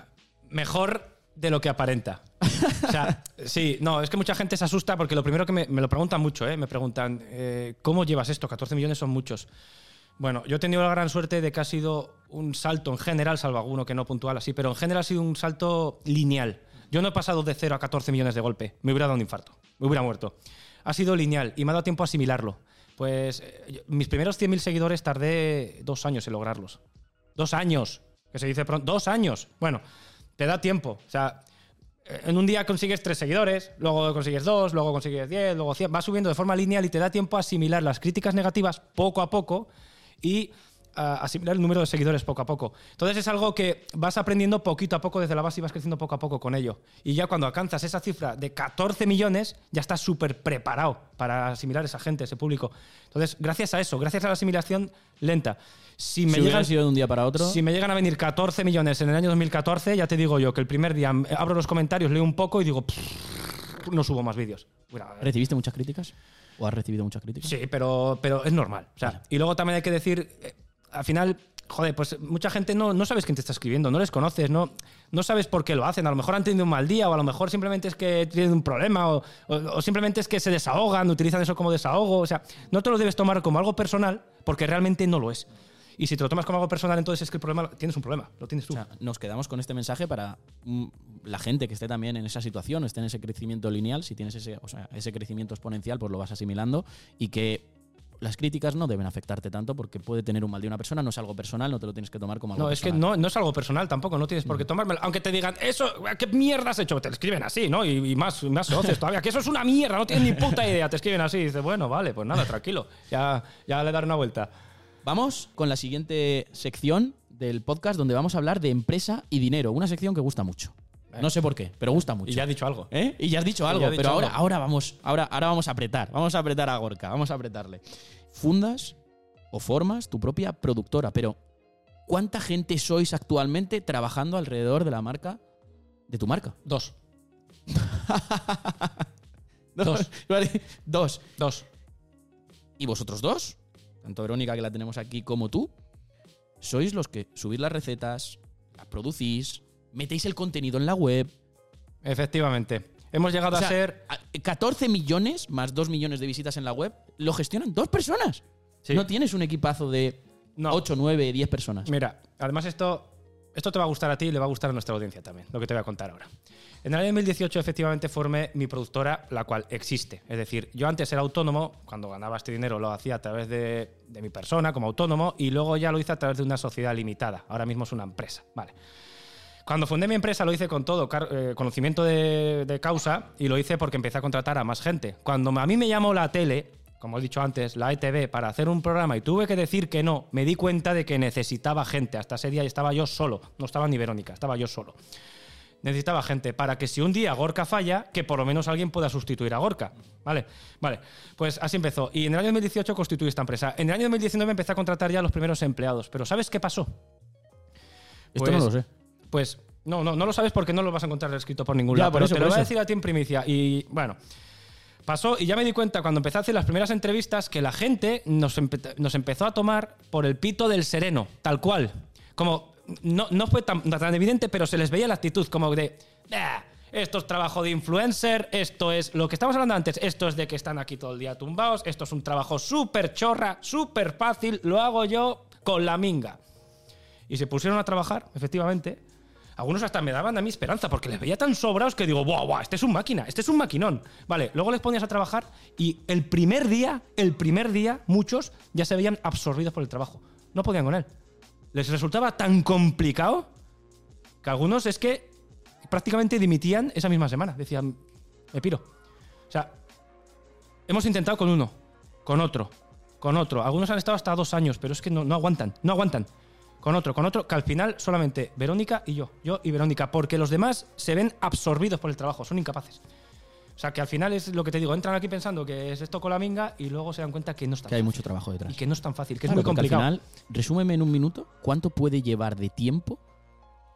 mejor de lo que aparenta. O sea, sí, no, es que mucha gente se asusta porque lo primero que me, me lo preguntan mucho, ¿eh? me preguntan, eh, ¿cómo llevas esto? 14 millones son muchos. Bueno, yo he tenido la gran suerte de que ha sido un salto en general, salvo alguno que no puntual así, pero en general ha sido un salto lineal. Yo no he pasado de 0 a 14 millones de golpe, me hubiera dado un infarto, me hubiera muerto. Ha sido lineal y me ha dado tiempo a asimilarlo. Pues eh, mis primeros 100.000 seguidores tardé dos años en lograrlos. Dos años, que se dice pronto. Dos años. Bueno, te da tiempo. O sea, en un día consigues tres seguidores, luego consigues dos, luego consigues diez, luego cien. Va subiendo de forma lineal y te da tiempo a asimilar las críticas negativas poco a poco y asimilar el número de seguidores poco a poco. Entonces es algo que vas aprendiendo poquito a poco desde la base y vas creciendo poco a poco con ello. Y ya cuando alcanzas esa cifra de 14 millones, ya estás súper preparado para asimilar esa gente, ese público. Entonces, gracias a eso, gracias a la asimilación lenta. Si me si llegan, sido de un día para otro, si me llegan a venir 14 millones en el año 2014, ya te digo yo que el primer día abro los comentarios, leo un poco y digo, "Pff, no subo más vídeos. ¿recibiste muchas críticas? ¿O has recibido muchas críticas? Sí, pero, pero es normal. O sea, y luego también hay que decir, eh, al final, joder, pues mucha gente no, no sabes quién te está escribiendo, no les conoces, no, no sabes por qué lo hacen. A lo mejor han tenido un mal día, o a lo mejor simplemente es que tienen un problema, o, o- simplemente es que se desahogan, utilizan eso como desahogo. O sea, no te lo debes tomar como algo personal, porque realmente no lo es. Y si te lo tomas como algo personal, entonces es que el problema tienes un problema, lo tienes tú. O sea, nos quedamos con este mensaje para mm, la gente que esté también en esa situación, esté en ese crecimiento lineal, si tienes ese, o sea, ese crecimiento exponencial, pues lo vas asimilando y que las críticas no deben afectarte tanto porque puede tener un mal día una persona, no es algo personal, no te lo tienes que tomar como algo No, es que no, no es algo personal tampoco, no tienes por qué tomármelo. Aunque te digan, eso, ¿qué mierda has hecho? Te lo escriben así, ¿no? Y, y más, más soces todavía, que eso es una mierda, no tienes ni puta idea, te escriben así. Y dices, bueno, vale, pues nada, tranquilo, ya, ya le daré una vuelta. Vamos con la siguiente sección del podcast donde vamos a hablar de empresa y dinero, una sección que gusta mucho. No sé por qué, pero gusta mucho. Y ya he dicho algo. ¿Eh? Y ya has dicho algo, dicho pero ahora, ahora vamos, ahora, ahora vamos a apretar, vamos a apretar a Gorka, vamos a apretarle. Fundas o formas tu propia productora, pero ¿cuánta gente sois actualmente trabajando alrededor de la marca, de tu marca? Dos. Dos. Vale, dos. Dos. ¿Y vosotros dos? Tanto Verónica, que la tenemos aquí, como tú, sois los que subís las recetas, las producís, metéis el contenido en la web. Efectivamente. Hemos llegado O sea, a ser. a- 14 millones más 2 millones de visitas en la web lo gestionan dos personas. Sí. No tienes un equipazo de No. 8, 9, 10 personas. Mira, además esto, esto te va a gustar a ti y le va a gustar a nuestra audiencia también, lo que te voy a contar ahora. En el año 2018 efectivamente formé mi productora, la cual existe. Es decir, yo antes era autónomo, cuando ganaba este dinero lo hacía a través de, de mi persona como autónomo y luego ya lo hice a través de una sociedad limitada. Ahora mismo es una empresa. Vale. Cuando fundé mi empresa lo hice con todo eh, conocimiento de, de causa y lo hice porque empecé a contratar a más gente. Cuando a mí me llamó la tele, como he dicho antes, la ETV, para hacer un programa y tuve que decir que no, me di cuenta de que necesitaba gente. Hasta ese día estaba yo solo, no estaba ni Verónica, estaba yo solo. Necesitaba gente para que si un día Gorka falla, que por lo menos alguien pueda sustituir a Gorka. ¿Vale? Vale. Pues así empezó. Y en el año 2018 constituí esta empresa. En el año 2019 empecé a contratar ya a los primeros empleados. Pero ¿sabes qué pasó? Esto no pues- lo sé. Pues no, no, no lo sabes porque no lo vas a encontrar escrito por ningún Ya, lado. por pero eso, te por lo voy a decir a ti en primicia. Y bueno, pasó y ya me di cuenta cuando empecé a hacer las primeras entrevistas que la gente nos, empe- nos empezó a tomar por el pito del sereno, tal cual. Como no, no fue tan, tan evidente, pero se les veía la actitud como de. "Ah, esto es trabajo de influencer, esto es lo que estamos hablando antes, esto es de que están aquí todo el día tumbados, esto es un trabajo súper chorra, súper fácil, lo hago yo con la minga. Y se pusieron a trabajar, efectivamente. Algunos hasta me daban a mí esperanza porque les veía tan sobrados que digo, ¡buah, buah! Este es un máquina, este es un maquinón. Vale, luego les ponías a trabajar y el primer día, el primer día, muchos ya se veían absorbidos por el trabajo. No podían con él. Les resultaba tan complicado que algunos es que prácticamente dimitían esa misma semana. Decían, me piro. O sea, hemos intentado con uno, con otro, con otro. Algunos han estado hasta dos años, pero es que no, no aguantan, no aguantan. Con otro, con otro, que al final solamente Verónica y yo, yo y Verónica, porque los demás se ven absorbidos por el trabajo, son incapaces. O sea, que al final es lo que te digo, entran aquí pensando que es esto con la minga y luego se dan cuenta que no es tan Que hay mucho trabajo detrás. Y que no es tan fácil, que es muy complicado. Al final, resúmeme en un minuto cuánto puede llevar de tiempo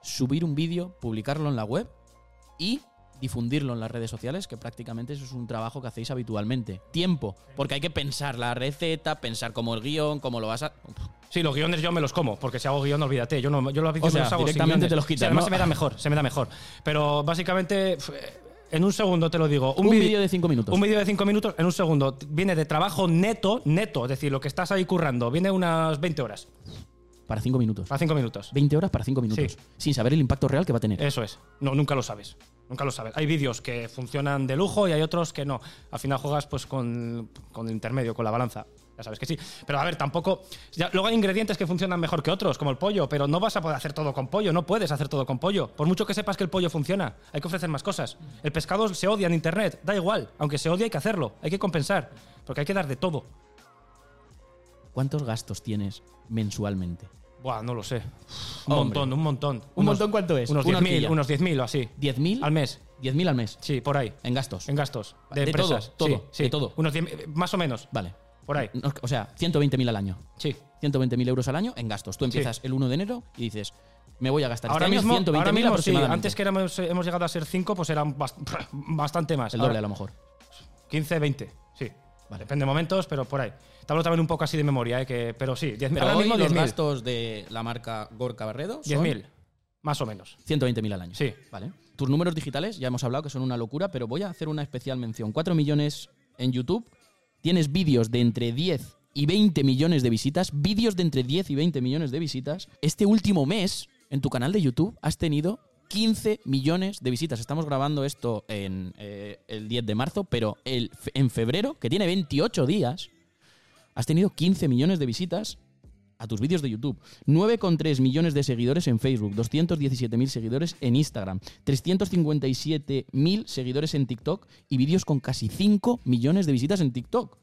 subir un vídeo, publicarlo en la web y difundirlo en las redes sociales, que prácticamente eso es un trabajo que hacéis habitualmente. Tiempo, porque hay que pensar la receta, pensar como el guion, cómo lo vas a... Sí, los guiones yo me los como, porque si hago guion, olvídate. Yo, no, yo los vídeos O sea, me los hago directamente te los quitas, además ¿no? se me da mejor, se me da mejor. Pero básicamente, f- en un segundo te lo digo. Un, vídeo- vídeo de cinco minutos. Un vídeo de 5 minutos en un segundo. Viene de trabajo neto, neto, es decir, lo que estás ahí currando. Viene unas 20 horas, para cinco minutos. para 5 minutos. 20 horas para cinco minutos. Sí. Sin saber el impacto real que va a tener. Eso es. No, nunca lo sabes. Nunca lo sabes. Hay vídeos que funcionan de lujo y hay otros que no. Al final juegas pues con, con el intermedio, con la balanza. Ya sabes que sí. Pero a ver, tampoco. ya- luego hay ingredientes que funcionan mejor que otros, como el pollo, pero no vas a poder hacer todo con pollo. No puedes hacer todo con pollo. Por mucho que sepas que el pollo funciona, hay que ofrecer más cosas. El pescado se odia en internet, da igual. Aunque se odia, hay que hacerlo. Hay que compensar. Porque hay que dar de todo. ¿Cuántos gastos tienes mensualmente? Buah, no lo sé. Un Hombre. montón, un montón. ¿Un Unos- montón cuánto es? Unos Una 10.000 horquilla. unos 10.000 o así. ¿10.000? Al mes. 10.000 al mes. Sí, por ahí. En gastos. En gastos. De, De todo, empresas. todo, Sí, sí. de todo. Unos 10, más o menos. Vale. Por ahí. No, O sea, 120.000 al año. Sí. 120.000 euros al año en gastos. Tú empiezas el 1 de enero y dices, me voy a gastar Ahora este mismo, año 120.000 ahora mismo sí. aproximadamente. Antes que éramos, eh, hemos llegado a ser 5, pues eran bast- bastante más. El doble Ahora, a lo mejor. 15, 20. Sí. Vale. Depende de momentos, pero por ahí. Te hablo también un poco así de memoria, eh, que, pero sí. 10.000. Pero ahora mismo los 10.000. gastos de la marca Gorka Barredo son 10.000. Más o menos. 120.000 al año. Sí. Vale. Tus números digitales, ya hemos hablado que son una locura, pero voy a hacer una especial mención. 4 millones en YouTube. Tienes vídeos de entre 10 y 20 millones de visitas. Vídeos de entre 10 y 20 millones de visitas. Este último mes, en tu canal de YouTube, has tenido 15 millones de visitas. Estamos grabando esto en eh, el 10 de marzo, pero en febrero, que tiene 28 días, has tenido 15 millones de visitas a tus vídeos de YouTube. 9,3 millones de seguidores en Facebook, 217.000 seguidores en Instagram, 357.000 seguidores en TikTok y vídeos con casi 5 millones de visitas en TikTok.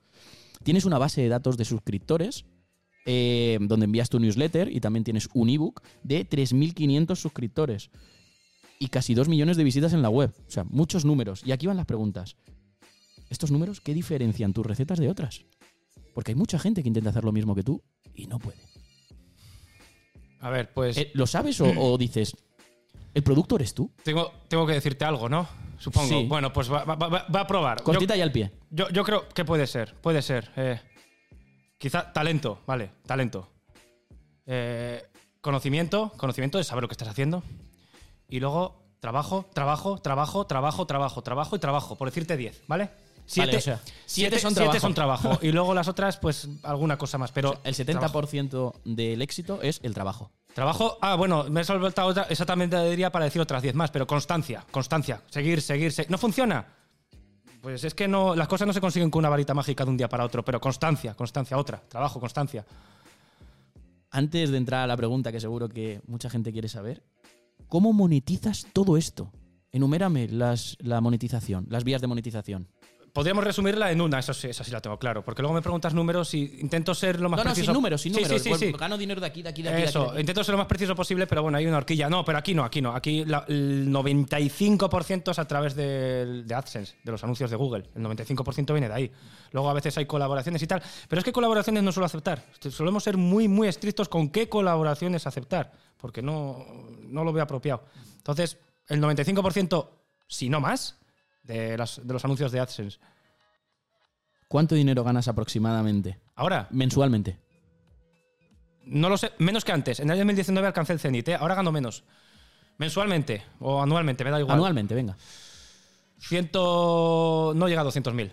Tienes una base de datos de suscriptores eh, donde envías tu newsletter y también tienes un ebook de 3.500 suscriptores y casi 2 millones de visitas en la web. O sea, muchos números. Y aquí van las preguntas. ¿Estos números qué diferencian tus recetas de otras? Porque hay mucha gente que intenta hacer lo mismo que tú y no puede. A ver, pues. Eh, ¿Lo sabes o, o dices, el producto eres tú? tengo, tengo que decirte algo, ¿no? Supongo. Sí. Bueno, pues va, va- va- va a probar. Yo- Cortita y al pie. Yo, yo creo que puede ser, puede ser. eh, quizá talento, vale, talento. Eh, conocimiento, conocimiento de saber lo que estás haciendo. Y luego trabajo, trabajo, trabajo, trabajo, trabajo, trabajo y trabajo, por decirte 10, ¿vale? Siete, o sea, siete siete son siete trabajo. son trabajo. y luego las otras, pues alguna cosa más. Pero El 70% del éxito es el trabajo. Trabajo, ah, bueno, me he saltado otra, exactamente diría para decir otras 10 más, pero constancia, constancia, seguir, seguir, seguir. ¿No funciona? Pues es que no, las cosas no se consiguen con una varita mágica de un día para otro, pero constancia, constancia, otra, trabajo, constancia. Antes de entrar a la pregunta que seguro que mucha gente quiere saber, ¿cómo monetizas todo esto? Enumérame las, la monetización, las vías de monetización. Podríamos resumirla en una, eso sí, esa sí la tengo claro, porque luego me preguntas números y intento ser lo más No, no, preciso. sin números, sin números. Sí, sí, sí. Gano dinero de aquí, de aquí, de aquí. de aquí, Eso, de aquí. intento ser lo más preciso posible, pero bueno, hay una horquilla. No, pero aquí no, aquí no. Aquí la- el 95% es a través del- de AdSense, de los anuncios de Google. El 95% viene de ahí. Luego a veces hay colaboraciones y tal. Pero es que colaboraciones no suelo aceptar. Solemos ser muy, muy estrictos con qué colaboraciones aceptar, porque no, no lo veo apropiado. Entonces, el 95%, si no más, de, las- de los anuncios de AdSense. ¿Cuánto dinero ganas aproximadamente? Ahora, Mensualmente. No lo sé, menos que antes. En el año 2019 alcancé el cenit, ¿eh? ahora gano menos. Mensualmente o anualmente, me da igual. Anualmente, venga. Ciento... No llega a 200.000.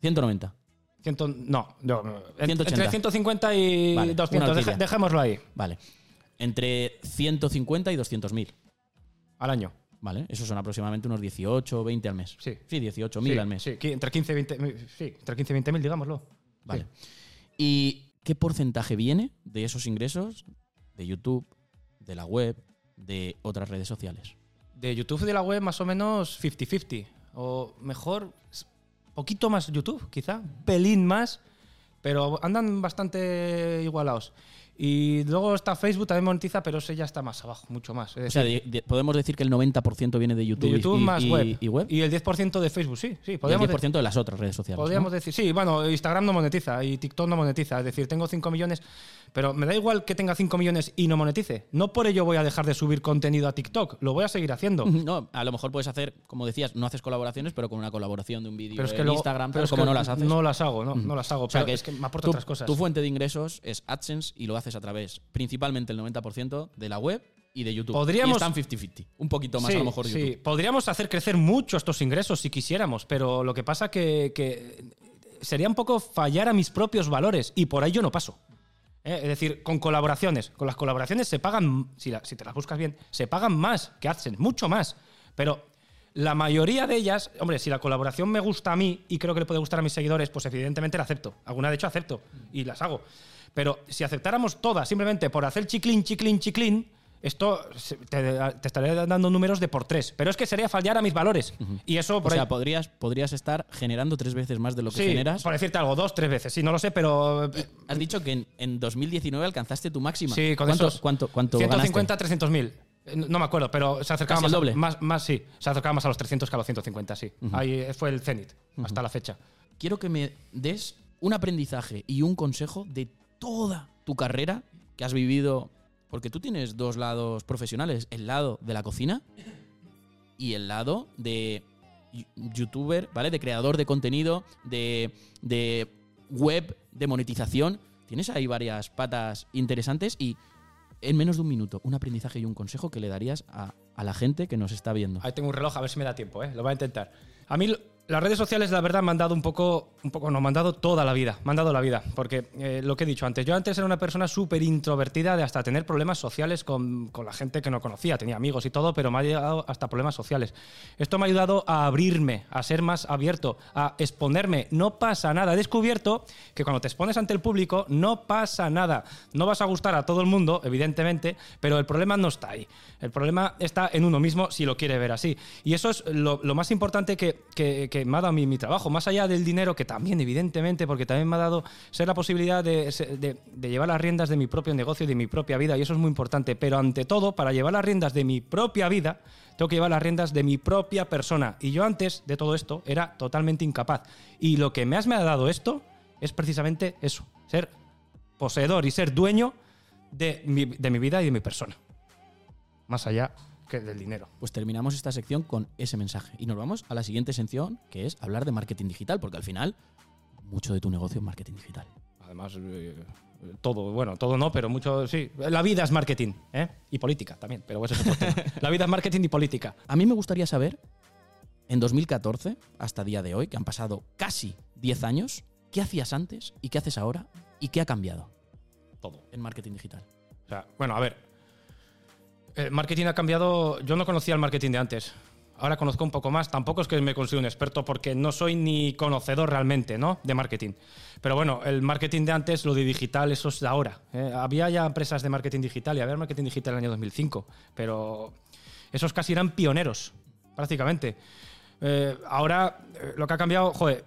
190. Ciento... No, no, no. En- 180. entre 150 y Vale, 200. una Deje- horquilla. dejémoslo ahí, Vale. Entre 150 y 200 mil. al año. Vale. Esos son aproximadamente unos 18 o 20 al mes. Sí. Sí, 18 mil Sí, al mes. Sí, entre 15 y 20 sí, entre 15 y 20 mil, digámoslo. Vale. ¿Y qué porcentaje viene de esos ingresos de YouTube, de la web, de otras redes sociales? De YouTube y de la web más o menos 50-50. O mejor, poquito más YouTube, quizá. Pelín más. Pero andan bastante igualados. Y luego está Facebook, también monetiza, pero ese ya está más abajo, mucho más. Es O sea, decir, de- de- podemos decir que el 90% viene de YouTube, de YouTube y, más y- web. y web. Y el 10% de Facebook, sí. sí Y el podríamos 10% de las otras redes sociales. ¿no? Podríamos decir, sí, bueno, Instagram no monetiza y TikTok no monetiza. Es decir, tengo 5 millones, pero me da igual que tenga 5 millones y no monetice. No por ello voy a dejar de subir contenido a TikTok, lo voy a seguir haciendo. No, a lo mejor puedes hacer, como decías, no haces colaboraciones, pero con una colaboración de un vídeo es que en luego- Instagram, pero es como que no las haces. No las hago, no, no las hago. O sea, pero que es que me aporta otras cosas. Tu fuente de ingresos es AdSense y lo haces a través, principalmente el 90% de la web y de YouTube. Podríamos- Y están 50-50. Un poquito más sí, a lo mejor sí. YouTube. Podríamos hacer crecer mucho estos ingresos si quisiéramos, pero lo que pasa que, que sería un poco fallar a mis propios valores y por ahí yo no paso. ¿Eh? Es decir, con colaboraciones. Con las colaboraciones se pagan, si, la- si te las buscas bien, se pagan más que AdSense, mucho más. Pero la mayoría de ellas, hombre, si la colaboración me gusta a mí y creo que le puede gustar a mis seguidores, pues evidentemente la acepto. Alguna de hecho acepto y las hago. Pero si aceptáramos todas simplemente por hacer chiclín, chiclín, chiclín, esto te, te estaría dando números de por tres. Pero es que sería fallar a mis valores. Y eso O ahí- sea, podrías, podrías estar generando tres veces más de lo que Sí, generas. por decirte algo, dos, tres veces. Sí, no lo sé, pero. Has dicho que en, en 2019 alcanzaste tu máxima. Sí, con ¿Cuánto, esos cuánto, cuánto 150, ganaste? 300 mil. No me acuerdo, pero se acercaba Casi más, a- doble. más, más, sí. Se acercaba más a los 300 que a los 150, sí. Ahí eh, fue el cenit, hasta la fecha. Quiero que me des un aprendizaje y un consejo de toda tu carrera que has vivido. Porque tú tienes dos lados profesionales: el lado de la cocina y el lado de youtuber, ¿vale? De creador de contenido, de, de web, de monetización. Tienes ahí varias patas interesantes y en menos de un minuto, un aprendizaje y un consejo que le darías a, a la gente que nos está viendo. Ahí tengo un reloj, a ver si me da tiempo, ¿eh? Lo voy a intentar. A mí las redes sociales, la verdad, me han dado un poco, un poco, no, me han dado toda la vida, me han dado la vida, porque eh, lo que he dicho antes, yo antes era una persona súper introvertida de hasta tener problemas sociales con, con la gente que no conocía, tenía amigos y todo, pero me ha llegado hasta problemas sociales. Esto me ha ayudado a abrirme, a ser más abierto, a exponerme. No pasa nada. He descubierto que cuando te expones ante el público no pasa nada. No vas a gustar a todo el mundo, evidentemente, pero el problema no está ahí. El problema está en uno mismo si lo quiere ver así. Y eso es lo, lo más importante que, que- que me ha dado mi, mi trabajo, más allá del dinero, que también, evidentemente, porque también me ha dado ser la posibilidad de, llevar las riendas de mi propio negocio y de mi propia vida, y eso es muy importante. Pero ante todo, para llevar las riendas de mi propia vida, tengo que llevar las riendas de mi propia persona. Y yo antes de todo esto era totalmente incapaz. Y lo que más me ha dado esto es precisamente eso, ser poseedor y ser dueño de mi vida y de mi persona. Más allá que del dinero. Pues terminamos esta sección con ese mensaje y nos vamos a la siguiente sección, que es hablar de marketing digital, porque al final mucho de tu negocio es marketing digital. Además, eh, todo, bueno, todo no, pero mucho, sí. La vida es marketing, ¿eh? Y política también, pero eso es otro tema. La vida es marketing y política. A mí me gustaría saber, en 2014 hasta día de hoy, que han pasado casi 10 años, ¿qué hacías antes y qué haces ahora y qué ha cambiado Todo. en marketing digital? O sea, bueno, a ver. El marketing ha cambiado. Yo no conocía el marketing de antes. Ahora conozco un poco más. Tampoco es que me considero un experto porque no soy ni conocedor realmente, ¿no? De marketing. Pero bueno, el marketing de antes, lo de digital, eso es de ahora. ¿eh? Había ya empresas de marketing digital y había marketing digital en el año 2005. Pero esos casi eran pioneros, prácticamente. Eh, ahora, eh, lo que ha cambiado, joder,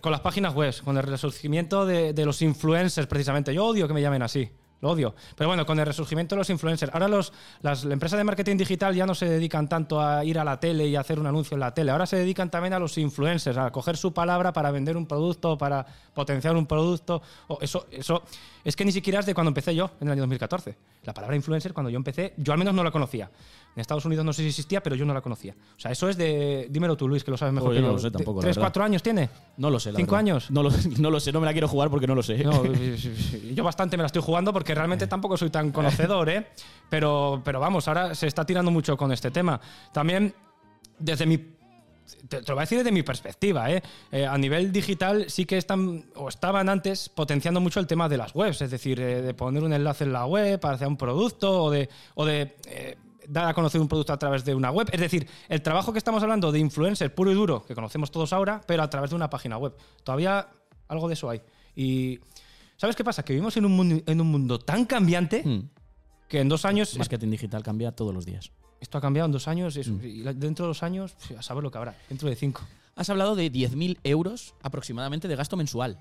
con las páginas web, con el resurgimiento de, de los influencers, precisamente. Yo odio que me llamen así. Lo odio. Pero bueno, con el resurgimiento de los influencers. Ahora los, las empresas de marketing digital ya no se dedican tanto a ir a la tele y hacer un anuncio en la tele. Ahora se dedican también a los influencers, a coger su palabra para vender un producto, para potenciar un producto. O eso, eso es que ni siquiera es de cuando empecé yo, en el año 2014. La palabra influencer, cuando yo empecé, yo al menos no la conocía. En Estados Unidos no sé si existía, pero yo no la conocía. O sea, eso es de. Dímelo tú, Luis, que lo sabes mejor Oh, que yo no lo sé tampoco, ¿Tres, cuatro años tiene? No lo sé, la ¿Cinco verdad. años? No lo, no lo sé, no me la quiero jugar porque no lo sé. No, yo bastante me la estoy jugando porque realmente tampoco soy tan conocedor, ¿eh? Pero, pero vamos, ahora se está tirando mucho con este tema. También, desde mi. Te, lo voy a decir desde mi perspectiva, ¿eh? Eh, A nivel digital sí que están, o estaban antes, potenciando mucho el tema de las webs, es decir, eh, de poner un enlace en la web para hacer un producto o de, o de eh, dar a conocer un producto a través de una web. Es decir, el trabajo que estamos hablando de influencer puro y duro, que conocemos todos ahora, pero a través de una página web. Todavía algo de eso hay. Y ¿sabes qué pasa? Que vivimos en un mundo, en un mundo tan cambiante Hmm. que en dos años... Marketing digital cambia todos los días. Esto ha cambiado en dos años y, es- Mm. y dentro de dos años, a saber lo que habrá. Dentro de cinco. Has hablado de 10.000 euros aproximadamente de gasto mensual.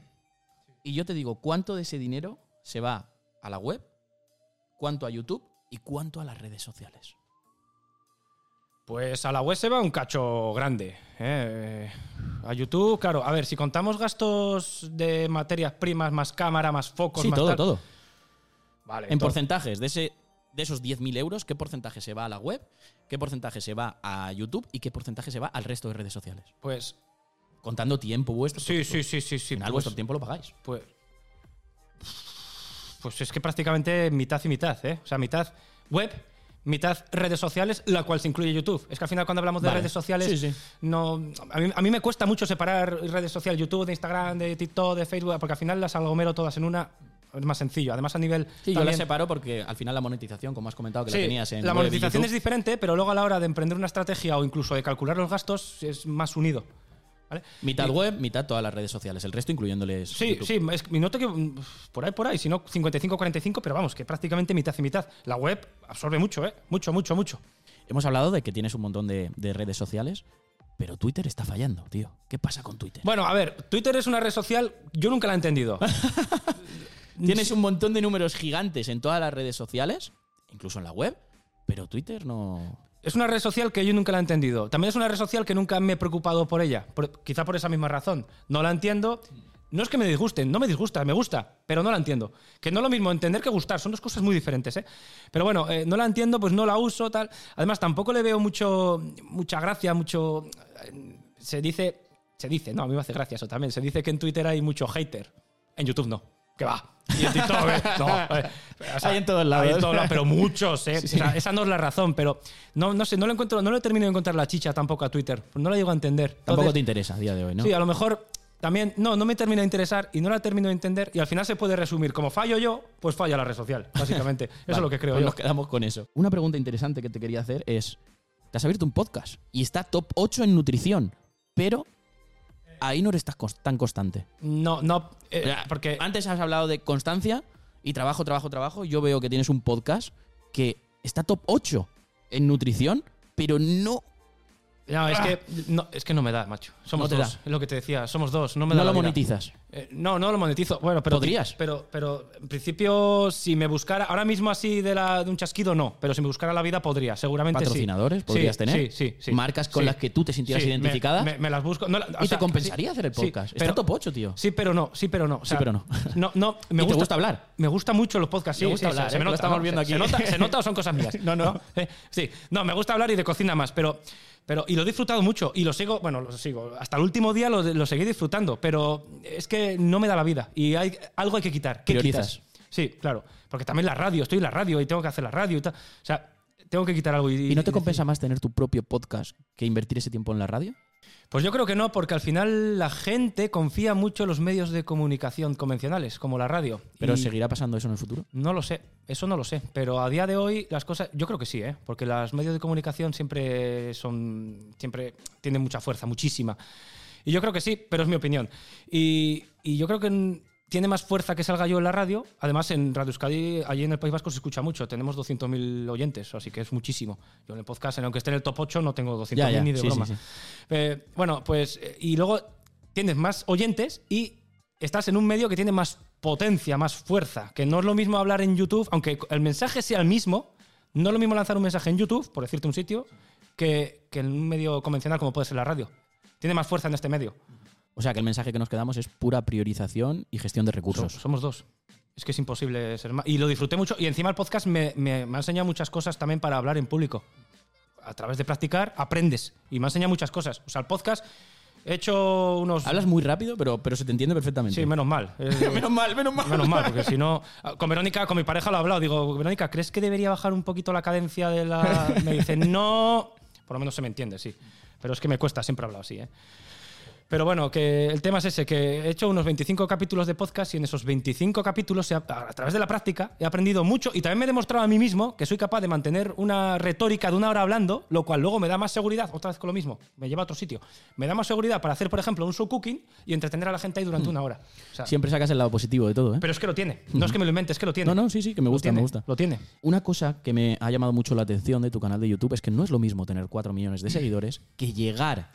Y yo te digo, ¿cuánto de ese dinero se va a la web? ¿Cuánto a YouTube? ¿Y cuánto a las redes sociales? Pues a la web se va un cacho grande. ¿eh? A YouTube, claro. A ver, si contamos gastos de materias primas, más cámara, más focos, Sí, más todo, tal- todo. Vale, En porcentajes de, ese, de esos 10.000 euros, ¿qué porcentaje se va a la web? ¿Qué porcentaje se va a YouTube? ¿Y qué porcentaje se va al resto de redes sociales? Pues Contando tiempo vuestro. sí, sí, sí, sí, sí. Al final pues- vuestro tiempo lo pagáis. Pues, pues es que prácticamente mitad y mitad, ¿eh? O sea, mitad web, mitad redes sociales, la cual se incluye YouTube. Es que al final cuando hablamos de Vale. redes sociales, Sí, sí. no, a mí, a mí me cuesta mucho separar redes sociales, YouTube, de Instagram, de TikTok, de Facebook, porque al final las aglomero todas en una. Es más sencillo. Además, a nivel. Sí, yo la también- separo porque al final la monetización, como has comentado que Sí, la tenías en la monetización es YouTube, diferente, pero luego a la hora de emprender una estrategia o incluso de calcular los gastos es más unido. ¿Vale? mitad Y- web, mitad todas las redes sociales. El resto incluyéndoles Sí, YouTube. sí, es, y noto que mm, por ahí, por ahí, si no 55-45, pero vamos, que prácticamente mitad y mitad. La web absorbe mucho, ¿eh? Mucho, mucho, mucho. Hemos hablado de que tienes un montón de, de redes sociales, pero Twitter está fallando, tío. ¿Qué pasa con Twitter? Bueno, a ver, Twitter es una red social, yo nunca la he entendido. Tienes un montón de números gigantes en todas las redes sociales, incluso en la web, pero Twitter no. Es una red social que yo nunca la he entendido. También es una red social que nunca me he preocupado por ella, quizá por esa misma razón. No la entiendo. No es que me disgusten, no me disgusta, me gusta, pero no la entiendo. Que no es lo mismo entender que gustar, son dos cosas muy diferentes, ¿eh? Pero bueno, eh, no la entiendo, pues no la uso, tal. Además, tampoco le veo mucho, mucha gracia, mucho. eh, Se dice. Se dice, no, a mí me hace gracia eso también. Se dice que en Twitter hay mucho hater. En YouTube no. Que va. Y en TikTok, ¿eh? No. eh, o sea, Hay en todos lados. hay en todos lados, pero muchos, ¿eh? Sí. O sea, esa no es la razón, pero no, no sé, no le encuentro, no le termino de encontrar la chicha tampoco a Twitter. No la llego a entender. Tampoco te interesa a día de hoy, ¿no? Sí, a lo mejor también, no, no me termina de interesar y no la termino de entender y al final se puede resumir, como fallo yo, pues falla la red social, básicamente. Eso Vale, es lo que creo pues yo. Nos quedamos con eso. Una pregunta interesante que te quería hacer es: te has abierto un podcast y está top 8 en nutrición, pero ahí no eres tan cons- tan constante. No, no, eh, O sea, porque antes has hablado de constancia y trabajo, trabajo, trabajo. Yo veo que tienes un podcast que está top 8 en nutrición, pero no, no, es que no, es que no me da, macho. Somos No te dos, da. es lo que te decía, somos dos, no me no da lo la vida. monetizas. Eh, no, no lo monetizo. Bueno, pero ¿Podrías? Pero, pero en principio, si me buscara, ahora mismo así de, la, de un chasquido, no. Pero si me buscara la vida, podría, seguramente. ¿Patrocinadores Sí, podrías tener? Sí, sí, sí. ¿Marcas con las que tú te sintieras me- identificada? Me, me las busco. No, y sea, te compensaría hacer el podcast. pero- está top 8, tío. Sí, pero no, sí, pero no. O sea, Sí, pero no. No, no, me ¿Y te gusta hablar? Me gusta mucho los podcasts, sí. Me gusta hablar, se, ¿eh? me Lo nota, estamos ¿no? viendo Se- aquí. Se nota, se nota o son cosas mías. No, no. Sí, no, me gusta hablar y de cocina más, pero, pero y lo he disfrutado mucho y lo sigo, bueno, lo sigo. Hasta el último día lo, lo seguí disfrutando, pero es que no me da la vida y hay algo hay que quitar. ¿Qué Priorizas. quitas? Sí, claro, porque también la radio, estoy en la radio y tengo que hacer la radio y tal. O sea, tengo que quitar algo. ¿Y, ¿Y no te compensa más tener tu propio podcast que invertir ese tiempo en la radio? Pues yo creo que no, porque al final la gente confía mucho en los medios de comunicación convencionales, como la radio. ¿Pero Y seguirá pasando eso en el futuro? No lo sé, eso no lo sé. Pero a día de hoy las cosas, yo creo que sí, ¿eh? porque los medios de comunicación siempre son, siempre tienen mucha fuerza, muchísima. Y yo creo que sí, pero es mi opinión. Y, y yo creo que tiene más fuerza que salga yo en la radio. Además, en Radio Euskadi, allí en el País Vasco se escucha mucho. Tenemos 200.000 oyentes, así que es muchísimo. Yo en el podcast, aunque esté en el top 8, no tengo 200.000 Ya, ya, ni de sí, broma. sí, sí. Eh, bueno, pues, eh, y luego tienes más oyentes y estás en un medio que tiene más potencia, más fuerza. Que no es lo mismo hablar en YouTube, aunque el mensaje sea el mismo, no es lo mismo lanzar un mensaje en YouTube, por decirte un sitio, que, que en un medio convencional como puede ser la radio. Tiene más fuerza en este medio. O sea, que el mensaje que nos quedamos es pura priorización y gestión de So- recursos. somos dos. Es que es imposible ser más. Y lo disfruté mucho. Y encima el podcast me, me- me ha enseñado muchas cosas también para hablar en público. A través de practicar aprendes. Y me ha enseñado muchas cosas. O sea, el podcast he hecho unos... Hablas muy rápido, pero, pero se te entiende perfectamente. Sí, menos mal. Eh, menos mal, menos mal. Menos mal, porque si no. Con Verónica, con mi pareja lo he hablado. Digo, Verónica, ¿crees que debería bajar un poquito la cadencia de la.? Me dice, no. Por lo menos se me entiende, sí. Pero es que me cuesta siempre hablar así, ¿eh? Pero bueno, que el tema es ese, que he hecho unos 25 capítulos de podcast y en esos 25 capítulos, a través de la práctica, he aprendido mucho y también me he demostrado a mí mismo que soy capaz de mantener una retórica de una hora hablando, lo cual luego me da más seguridad, otra vez con lo mismo, me lleva a otro sitio, me da más seguridad para hacer, por ejemplo, un show cooking y entretener a la gente ahí durante una hora. O sea, Siempre sacas el lado positivo de todo, ¿eh? pero es que lo tiene, no es que me lo invente, es que lo tiene. No, no, sí, sí, que me gusta, tiene, me gusta. Lo tiene. Una cosa que me ha llamado mucho la atención de tu canal de YouTube es que no es lo mismo tener 4 millones de seguidores que llegar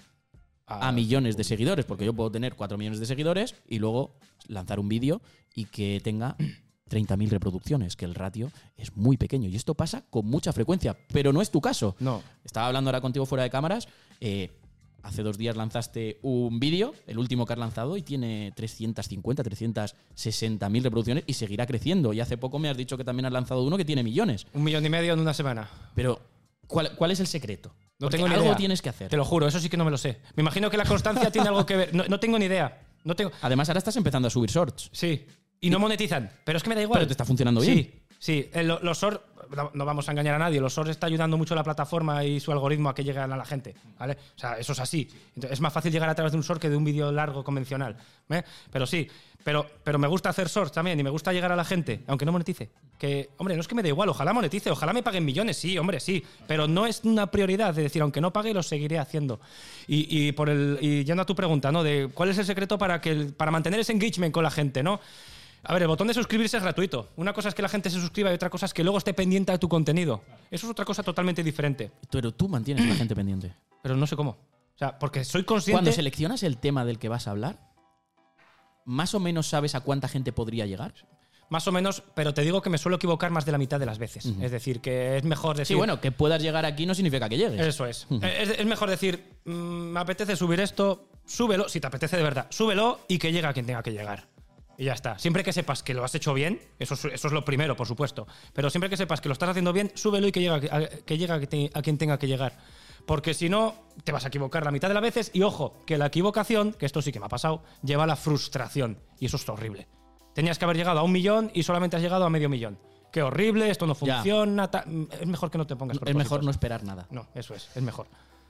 a millones de seguidores, porque yo puedo tener 4 millones de seguidores y luego lanzar un vídeo y que tenga 30.000 reproducciones, que el ratio es muy pequeño. Y esto pasa con mucha frecuencia, pero no es tu caso. No. Estaba hablando ahora contigo fuera de cámaras. eh, hace dos días lanzaste un vídeo, el último que has lanzado, y tiene 350, 360 mil reproducciones y seguirá creciendo. Y hace poco me has dicho que también has lanzado uno que tiene millones. Un millón y medio en una semana. Pero, ¿cuál, cuál es el secreto? No Porque tengo ni algo idea. tienes que hacer. Te lo juro, eso sí que no me lo sé. Me imagino que la constancia tiene algo que ver. No, no tengo ni idea. No tengo. Además, ahora estás empezando a subir shorts. Sí. Y no monetizan. Pero es que me da igual. Pero te está funcionando bien. Sí, sí. Eh, lo- los shorts, no, vamos a engañar a nadie, los shorts está ayudando mucho a la plataforma y su algoritmo a que lleguen a la gente. ¿vale? O sea, eso es así. Entonces, es más fácil llegar a través de un short que de un vídeo largo convencional. ¿eh? Pero sí. Pero, pero me gusta hacer shorts también y me gusta llegar a la gente, aunque no monetice. Que, hombre, no es que me da igual, ojalá monetice, ojalá me paguen millones, sí, hombre, sí. Pero no es una prioridad, de decir, aunque no pague, lo seguiré haciendo. Y, y por el, y yendo a tu pregunta, ¿no? De cuál es el secreto para, que para mantener ese engagement con la gente, ¿no? A ver, el botón de suscribirse es gratuito. Una cosa es que la gente se suscriba y otra cosa es que luego esté pendiente de tu contenido. Eso es otra cosa totalmente diferente. Pero tú mantienes a la gente pendiente. Pero no sé cómo. O sea, porque soy consciente. Cuando seleccionas el tema del que vas a hablar, ¿más o menos sabes a cuánta gente podría llegar? Más o menos, pero te digo que me suelo equivocar más de la mitad de las veces. Es decir, que es mejor decir. Sí, bueno, que puedas llegar aquí no significa que llegues. Eso es. es. es mejor decir, mm, me apetece subir esto, súbelo, si te apetece de verdad, súbelo y que llegue a quien tenga que llegar. Y ya está. Siempre que sepas que lo has hecho bien, eso es, eso es lo primero, por supuesto. Pero siempre que sepas que lo estás haciendo bien, súbelo y que llegue a, que llegue a, que te- a quien tenga que llegar. Porque si no, te vas a equivocar la mitad de las veces. Y ojo, que la equivocación, que esto sí que me ha pasado, lleva a la frustración. Y eso es horrible. Tenías que haber llegado a un millón y solamente has llegado a medio millón. Qué horrible, esto no funciona. ta- Es mejor que no te pongas es mejor no esperar nada. No, eso es, es mejor.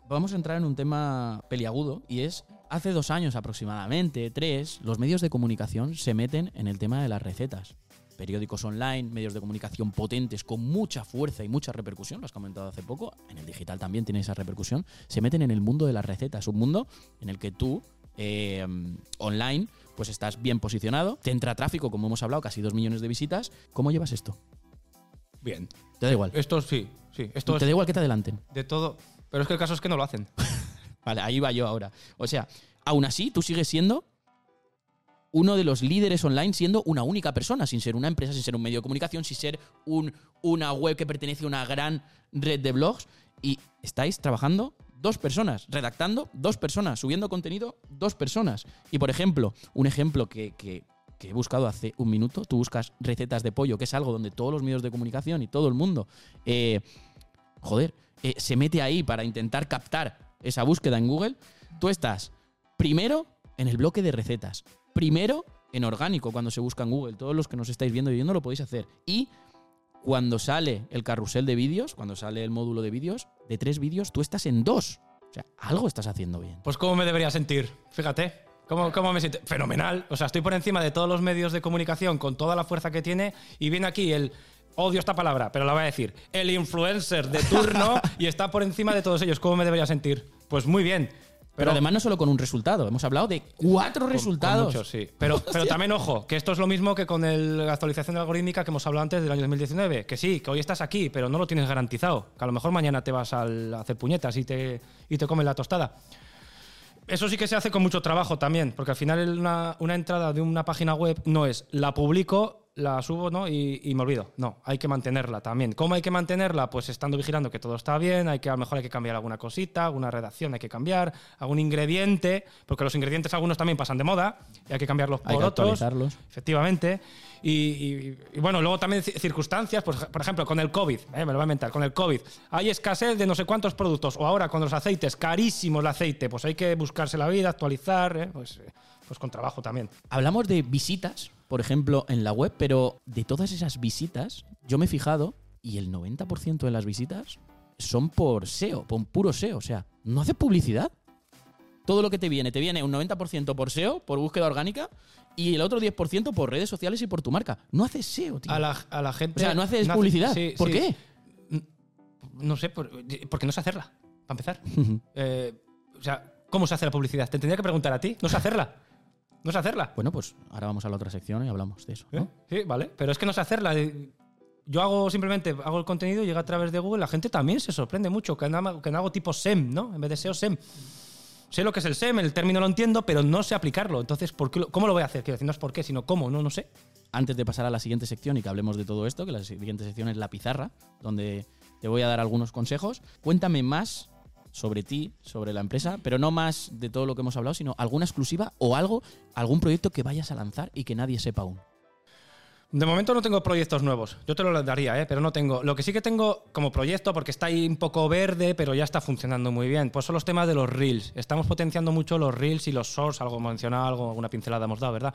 Vamos a entrar en un tema peliagudo y es, hace dos años aproximadamente, tres, los medios de comunicación se meten en el tema de las recetas. Periódicos online, medios de comunicación potentes con mucha fuerza y mucha repercusión, lo has comentado hace poco, en el digital también tiene esa repercusión, se meten en el mundo de las recetas, un mundo en el que tú, eh, online, pues estás bien posicionado, te entra tráfico, como hemos hablado, casi dos millones de visitas. ¿Cómo llevas esto? Bien. Te da igual. Esto sí, sí. Esto Te es da igual que te adelanten. de todo. Pero es que el caso es que no lo hacen. Vale, ahí va yo ahora. O sea, aún así, tú sigues siendo uno de los líderes online, siendo una única persona, sin ser una empresa, sin ser un medio de comunicación, sin ser un, una web que pertenece a una gran red de blogs. Y estáis trabajando dos personas, redactando dos personas, subiendo contenido dos personas. Y por ejemplo, un ejemplo que, que- he buscado hace un minuto, tú buscas recetas de pollo, que es algo donde todos los medios de comunicación y todo el mundo eh, joder, eh, se mete ahí para intentar captar esa búsqueda en Google, tú estás primero en el bloque de recetas, primero en orgánico cuando se busca en Google. Todos los que nos estáis viendo y viendo lo podéis hacer. Y cuando sale el carrusel de vídeos, cuando sale el módulo de vídeos, de tres vídeos, tú estás en dos. O sea, algo estás haciendo bien. Pues cómo me debería sentir, fíjate. ¿Cómo, cómo me siento? Fenomenal. O sea, estoy por encima de todos los medios de comunicación con toda la fuerza que tiene y viene aquí el... Odio esta palabra, pero la voy a decir. El influencer de turno y está por encima de todos ellos. ¿Cómo me debería sentir? Pues muy bien. Pero, además no solo con un resultado, hemos hablado de cuatro Con- resultados. con muchos, sí. Pero, pero también, ojo, que esto es lo mismo que con el- la actualización algorítmica que hemos hablado antes del año 2019. Que sí, que hoy estás aquí, pero no lo tienes garantizado. Que a lo mejor mañana te vas al- a hacer puñetas y te, y te comen la tostada. Eso sí que se hace con mucho trabajo también, porque al final una, una entrada de una página web no es la publico, la subo ¿no? y, y me olvido. No, hay que mantenerla también. ¿Cómo hay que mantenerla? Pues estando vigilando que todo está bien, hay que, a lo mejor hay que cambiar alguna cosita, alguna redacción hay que cambiar, algún ingrediente, porque los ingredientes algunos también pasan de moda y hay que cambiarlos Hay por que otros. actualizarlos. Efectivamente. Y, y- y bueno, luego también ci- circunstancias, pues, por ejemplo, con el COVID, eh, me lo voy a inventar, con el COVID, hay escasez de no sé cuántos productos, o ahora con los aceites, carísimo el aceite, pues hay que buscarse la vida, actualizar, eh, pues, eh, pues con trabajo también. Hablamos de visitas, por ejemplo, en la web, pero de todas esas visitas, yo me he fijado y el 90% de las visitas son por SEO, por puro SEO. O sea, no hace publicidad. todo lo que te viene, te viene un 90% por SEO, por búsqueda orgánica, y el otro 10% por redes sociales y por tu marca. No haces SEO, tío. A la, a la gente. o sea, no haces hace- publicidad. sí, ¿Por sí. qué? No sé, por- porque no sé hacerla, para empezar. Eh, o sea, ¿cómo se hace la publicidad? Te tendría que preguntar a ti. No sé hacerla. No sé hacerla. Bueno, pues ahora vamos a la otra sección y hablamos de eso. ¿no? ¿Eh? Sí, vale. Pero es que no sé hacerla. Eh, Yo hago simplemente hago el contenido, llega a través de Google, la gente también se sorprende mucho que no, que no hago tipo SEM, ¿no? En vez de SEO, SEM. Sé lo que es el SEM, el término lo entiendo, pero no sé aplicarlo. Entonces, ¿por qué lo- ¿cómo lo voy a hacer? Quiero decir, no es por qué, sino cómo, no, no sé. Antes de pasar a la siguiente sección y que hablemos de todo esto, que la siguiente sección es la pizarra, donde te voy a dar algunos consejos, cuéntame más sobre ti, sobre la empresa, pero no más de todo lo que hemos hablado, sino alguna exclusiva o algo, algún proyecto que vayas a lanzar y que nadie sepa aún. De momento no tengo proyectos nuevos. Yo te lo daría, ¿eh? pero no tengo. Lo que sí que tengo como proyecto, porque está ahí un poco verde, pero ya está funcionando muy bien, pues son los temas de los reels. Estamos potenciando mucho los reels y los shorts, algo mencionado, alguna pincelada hemos dado, ¿verdad?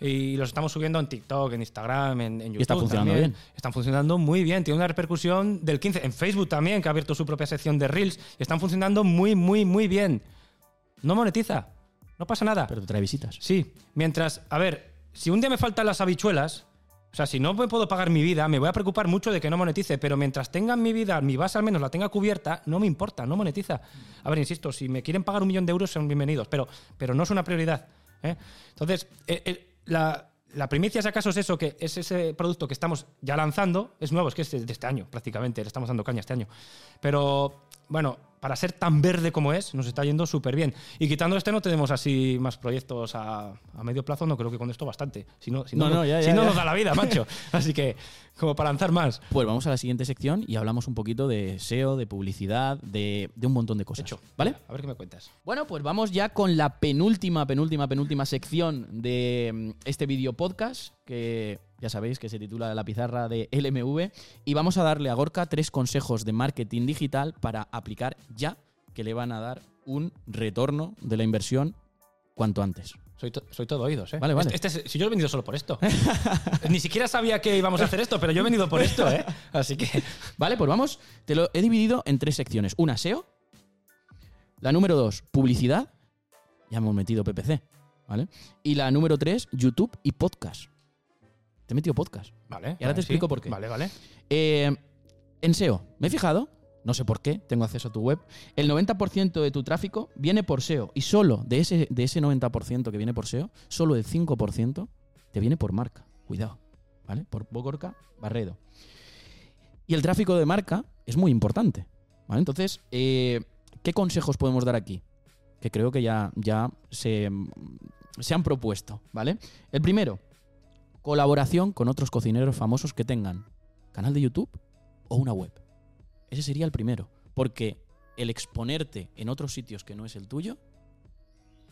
Y los estamos subiendo en TikTok, en Instagram, en, en YouTube. está funcionando también. bien. Están funcionando muy bien. Tiene una repercusión del 15. En Facebook también, que ha abierto su propia sección de reels. Y están funcionando muy, muy, muy bien. No monetiza. No pasa nada. Pero te trae visitas. Sí, mientras, a ver, si un día me faltan las habichuelas, o sea, si no me puedo pagar mi vida, me voy a preocupar mucho de que no monetice, pero mientras tenga mi vida, mi base al menos la tenga cubierta, no me importa, no monetiza. A ver, insisto, si me quieren pagar un millón de euros, son bienvenidos, pero, pero no es una prioridad. ¿eh? Entonces, eh, eh, la, la primicia, si acaso, es eso, que es ese producto que estamos ya lanzando, es nuevo, es que es de este año prácticamente, le estamos dando caña este año. Pero, bueno, para ser tan verde como es, nos está yendo súper bien. Y quitando este no tenemos así más proyectos a, a medio plazo, no creo que con esto bastante. Si no, si no, No, no, ya, si ya, no ya. nos da la vida, macho. Así que, como para lanzar más. Pues vamos a la siguiente sección y hablamos un poquito de SEO, de publicidad, de, de un montón de cosas. Hecho. ¿Vale? A ver qué me cuentas. Bueno, pues vamos ya con la penúltima, penúltima, penúltima sección de mm, este video podcast, que ya sabéis que se titula La pizarra de LMV, y vamos a darle a Gorka tres consejos de marketing digital para aplicar ya, que le van a dar un retorno de la inversión cuanto antes. Soy, to- soy todo oídos, ¿eh? Vale, vale. Este, este es- si yo he venido solo por esto. Ni siquiera sabía que íbamos a hacer esto, pero yo he venido por esto, ¿eh? Así que. Vale, pues vamos, te lo he dividido en tres secciones. Una SEO, la número dos, publicidad, ya hemos metido PPC, ¿vale? Y la número tres, YouTube y podcast. Te he metido podcast. Vale. Y ahora te explico por qué. Vale, vale. Eh, en SEO, me he fijado, no sé por qué, tengo acceso a tu web, el 90% de tu tráfico viene por SEO y solo de ese, de ese 90% que viene por SEO, solo el 5% te viene por marca. Cuidado, ¿vale? Por Bogorca Barredo. Y el tráfico de marca es muy importante, ¿vale? Entonces, eh, ¿qué consejos podemos dar aquí? Que creo que ya, ya se, se han propuesto, ¿vale? El primero, colaboración con otros cocineros famosos que tengan canal de YouTube o una web. Ese sería el primero. Porque el exponerte en otros sitios que no es el tuyo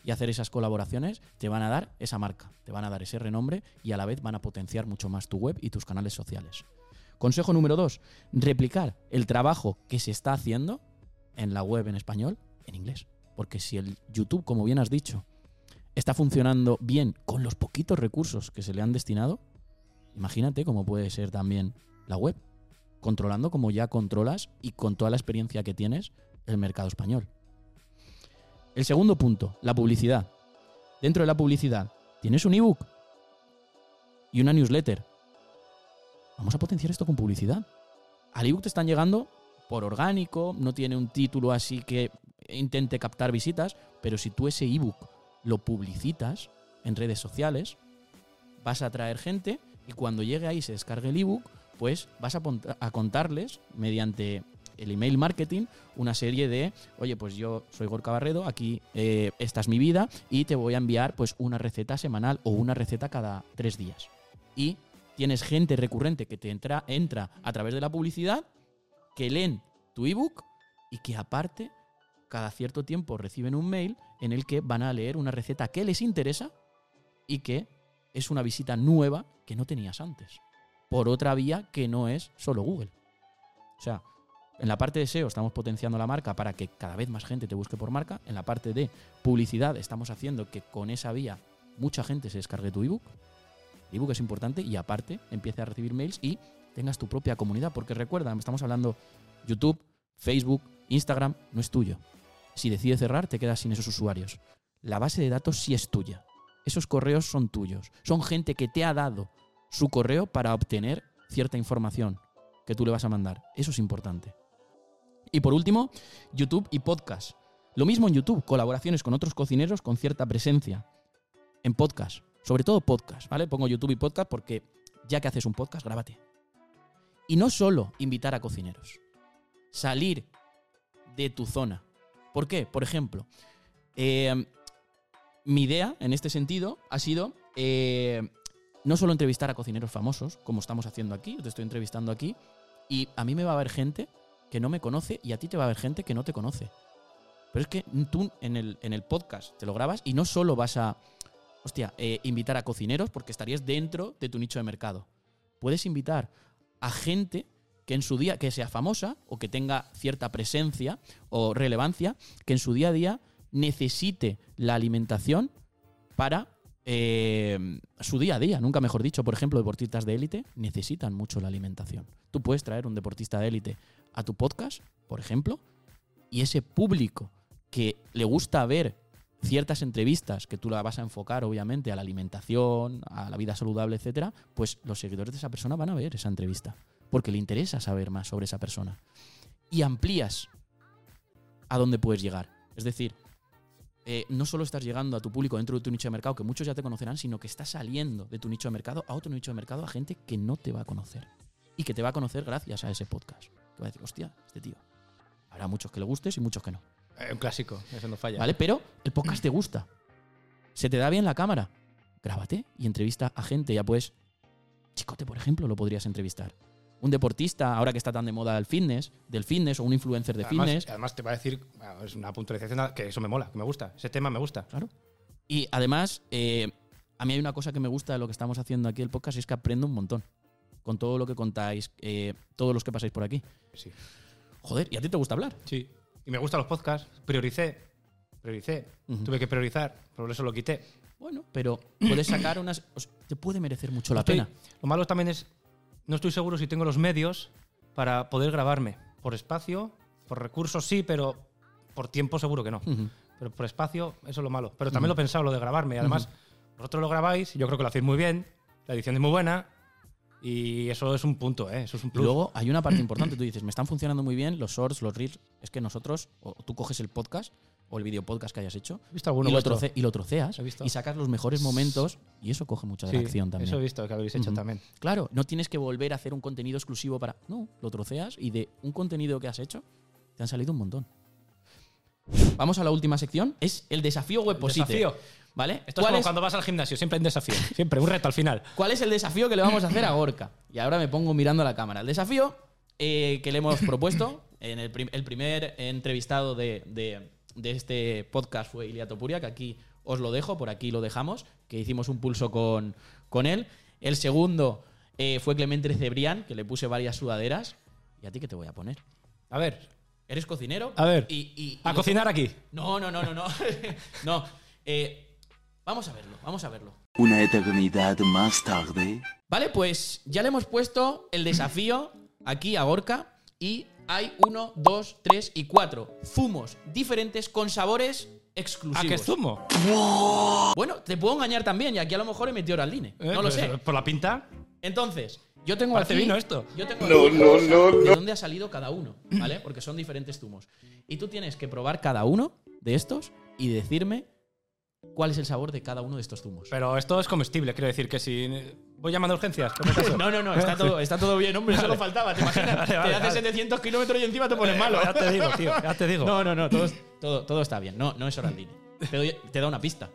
y hacer esas colaboraciones te van a dar esa marca, te van a dar ese renombre y a la vez van a potenciar mucho más tu web y tus canales sociales. Consejo número dos, replicar el trabajo que se está haciendo en la web en español en inglés. Porque si el YouTube, como bien has dicho, está funcionando bien con los poquitos recursos que se le han destinado, imagínate cómo puede ser también la web, controlando como ya controlas y con toda la experiencia que tienes el mercado español. El segundo punto, la publicidad. Dentro de la publicidad, tienes un ebook y una newsletter. Vamos a potenciar esto con publicidad. Al ebook te están llegando por orgánico, no tiene un título así que intente captar visitas, pero si tú ese ebook lo publicitas en redes sociales, vas a atraer gente y cuando llegue ahí se descargue el ebook, pues vas a contarles mediante el email marketing una serie de, oye, pues yo soy Gorka Barredo, aquí eh, esta es mi vida y te voy a enviar pues una receta semanal o una receta cada tres días. Y tienes gente recurrente que te entra, entra a través de la publicidad, que leen tu ebook y que aparte cada cierto tiempo reciben un mail en el que van a leer una receta que les interesa y que es una visita nueva que no tenías antes. Por otra vía que no es solo Google. O sea, en la parte de SEO estamos potenciando la marca para que cada vez más gente te busque por marca. En la parte de publicidad estamos haciendo que con esa vía mucha gente se descargue tu ebook. Ebook es importante y aparte empiece a recibir mails y tengas tu propia comunidad. Porque recuerda, estamos hablando YouTube, Facebook, Instagram, no es tuyo. Si decide cerrar, te quedas sin esos usuarios. La base de datos sí es tuya. Esos correos son tuyos. Son gente que te ha dado su correo para obtener cierta información que tú le vas a mandar. Eso es importante. Y por último, YouTube y podcast. Lo mismo en YouTube, colaboraciones con otros cocineros con cierta presencia. En podcast, sobre todo podcast, ¿vale? Pongo YouTube y podcast porque ya que haces un podcast, grábate. Y no solo invitar a cocineros, salir de tu zona. ¿Por qué? Por ejemplo, eh, mi idea en este sentido ha sido eh, no solo entrevistar a cocineros famosos, como estamos haciendo aquí, te estoy entrevistando aquí, y a mí me va a haber gente que no me conoce y a ti te va a haber gente que no te conoce. Pero es que tú en el, en el podcast te lo grabas y no solo vas a, hostia, eh, invitar a cocineros porque estarías dentro de tu nicho de mercado. Puedes invitar a gente que en su día, que sea famosa o que tenga cierta presencia o relevancia, que en su día a día necesite la alimentación para eh, su día a día, nunca mejor dicho. Por ejemplo, deportistas de élite necesitan mucho la alimentación. Tú puedes traer un deportista de élite a tu podcast, por ejemplo, y ese público que le gusta ver ciertas entrevistas que tú la vas a enfocar, obviamente, a la alimentación, a la vida saludable, etcétera, pues los seguidores de esa persona van a ver esa entrevista. Porque le interesa saber más sobre esa persona. Y amplías a dónde puedes llegar. Es decir, eh, no solo estás llegando a tu público dentro de tu nicho de mercado, que muchos ya te conocerán, sino que estás saliendo de tu nicho de mercado a otro nicho de mercado, a gente que no te va a conocer. Y que te va a conocer gracias a ese podcast. Que va a decir, hostia, este tío. Habrá muchos que le gustes y muchos que no. Eh, un clásico, eso no falla. ¿Vale? Pero el podcast te gusta. Se te da bien la cámara. Grábate y entrevista a gente. Ya pues, Chicote, por ejemplo, lo podrías entrevistar. Un deportista, ahora que está tan de moda el fitness, del fitness, o un influencer de además, fitness. además te va a decir, es una puntualización que eso me mola, que me gusta. Ese tema me gusta. Claro. Y además, eh, a mí hay una cosa que me gusta de lo que estamos haciendo aquí el podcast, es que aprendo un montón. Con todo lo que contáis, eh, todos los que pasáis por aquí. Sí. Joder, ¿y a ti te gusta hablar? Sí. Y me gustan los podcasts. Prioricé. Prioricé. Tuve que priorizar, por eso lo quité. Bueno, pero puedes sacar unas. o sea, te puede merecer mucho la Estoy- pena. Lo malo también es, no estoy seguro si tengo los medios para poder grabarme. Por espacio, por recursos sí, pero por tiempo seguro que no. Pero por espacio, eso es lo malo. Pero también lo he pensado, lo de grabarme. Y además, vosotros lo grabáis, y yo creo que lo hacéis muy bien, la edición es muy buena, y eso es un punto, ¿eh? Eso es un plus. luego hay una parte importante. Tú dices, me están funcionando muy bien los shorts, los reels. Es que nosotros, o tú coges el podcast o el video podcast que hayas hecho ¿Has visto alguno y, lo troce- y lo troceas visto. y sacas los mejores momentos y eso coge mucha Sí, también. Eso he visto que habéis hecho también. Claro, no tienes que volver a hacer un contenido exclusivo para. No, lo troceas y de un contenido que has hecho te han salido un montón. Vamos a la última sección. Es el desafío Webpositor. Desafío. ¿Vale? Esto es ¿Cuál como es, cuando vas al gimnasio, siempre hay un desafío. Siempre, un reto al final. cuál es el desafío que le vamos a hacer a Gorka? Y ahora me pongo mirando a la cámara. El desafío eh, que le hemos propuesto en el, prim- el primer entrevistado de, de- de este podcast fue Ilia Topuria, que aquí os lo dejo, por aquí lo dejamos, que hicimos un pulso con, con él. El segundo eh, fue Clemente Cebrián, que le puse varias sudaderas. ¿Y a ti qué te voy a poner? A ver, ¿Eres cocinero? A ver, Y, y- y a cocinar aquí. No, no, no, no, no. no. eh, vamos a verlo, vamos a verlo. Una eternidad más tarde. Vale, pues ya le hemos puesto el desafío aquí a Gorka y hay uno, dos, tres y cuatro zumos diferentes con sabores exclusivos. ¿A qué zumo? Bueno, te puedo engañar también y aquí a lo mejor he metido al line. Eh, No lo sé. Por la pinta. Entonces, yo tengo Parece aquí... vino esto. Yo tengo no, no, no, de dónde ha salido cada uno, ¿vale? Porque son diferentes zumos. Y tú tienes que probar cada uno de estos y decirme cuál es el sabor de cada uno de estos zumos. Pero esto es comestible, quiero decir que si voy llamando a urgencias, ¿por qué? No, no, no, está todo, está todo bien, hombre, solo faltaba, ¿te imaginas? Vale, vale, te haces vale. 700 kilómetros y encima te pones malo. Ya te digo, tío, ya te digo. No, no, no, todo, todo, todo está bien, no, no es Oraldini. Te, doy- te da una pista.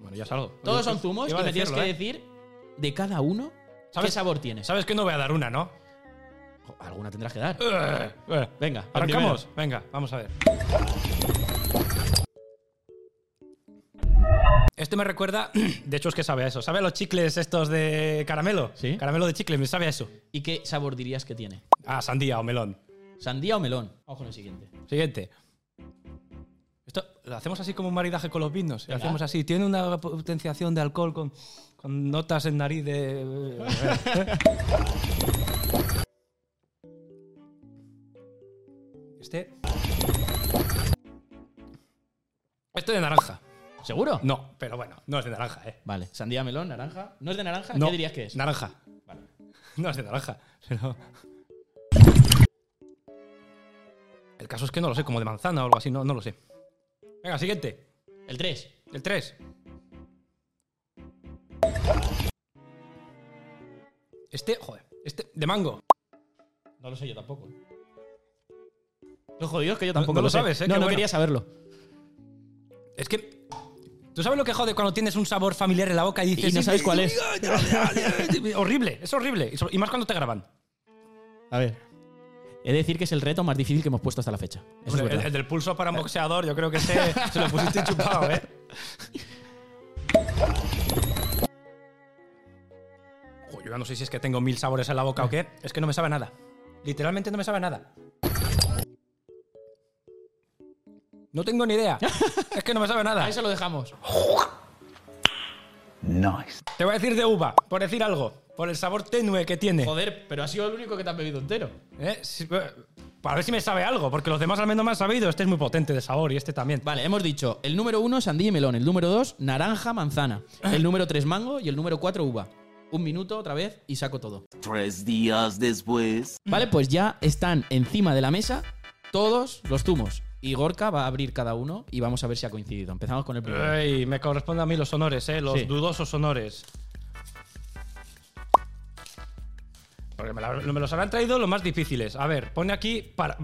Bueno, ya salgo. Todos son zumos y me tienes que ¿eh? decir de cada uno qué ¿Sabes? sabor tienes. Sabes que no voy a dar una, ¿no? Alguna tendrás que dar. Eh, eh. Venga, ¿Arrancamos? Venga, vamos a ver. Este me recuerda, de hecho es que sabe a eso. ¿Sabe a los chicles estos de caramelo? Sí. Caramelo de chicle, me sabe a eso. ¿Y qué sabor dirías que tiene? Ah, sandía o melón. ¿Sandía o melón? Vamos con el siguiente. Siguiente. Esto lo hacemos así como un maridaje con los vinos. Lo hacemos así. Tiene una potenciación de alcohol con, con notas en nariz de. Este. Este de naranja. ¿Seguro? No, pero bueno, no es de naranja, ¿eh? Vale, sandía melón, naranja. ¿No es de naranja? No, ¿Qué dirías que es? Naranja. Vale. No es de naranja, pero... El caso es que no lo sé, como de manzana o algo así, no, no lo sé. Venga, siguiente. El 3. El 3. Este, joder, este, de mango. No lo sé yo tampoco. Lo jodido es que yo tampoco no lo sé. sabes, ¿eh? No, Qué no bueno. quería saberlo. Es que. ¿Tú sabes lo que jode cuando tienes un sabor familiar en la boca y dices. Y no sabes cuál es. horrible, es horrible. Y más cuando te graban. A ver. He de decir que es el reto más difícil que hemos puesto hasta la fecha. Eso es Hombre, el, verdad. el del pulso para un boxeador, yo creo que ese se lo pusiste chupado, ¿eh? Jo, yo ya no sé si es que tengo mil sabores en la boca o qué. Es que no me sabe a nada. Literalmente no me sabe a nada. No tengo ni idea. Es que no me sabe nada. A eso lo dejamos. Nice. Te voy a decir de uva, por decir algo. Por el sabor tenue que tiene. Joder, pero ha sido el único que te has bebido entero. ¿Eh? Sí, Para ver si me sabe algo, porque los demás al menos me han sabido. Este es muy potente de sabor y este también. Vale, hemos dicho el número uno, sandía y melón. El número dos, naranja, manzana. El número tres, mango. Y el número cuatro, uva. Un minuto otra vez y saco todo. Tres días después. Vale, pues ya están encima de la mesa todos los zumos. Y Gorka va a abrir cada uno y vamos a ver si ha coincidido. Empezamos con el primero. Ey, me corresponde a mí los honores, ¿eh? Los Sí. dudosos honores. Porque me, la- me los habrán traído los más difíciles. A ver, pone aquí para-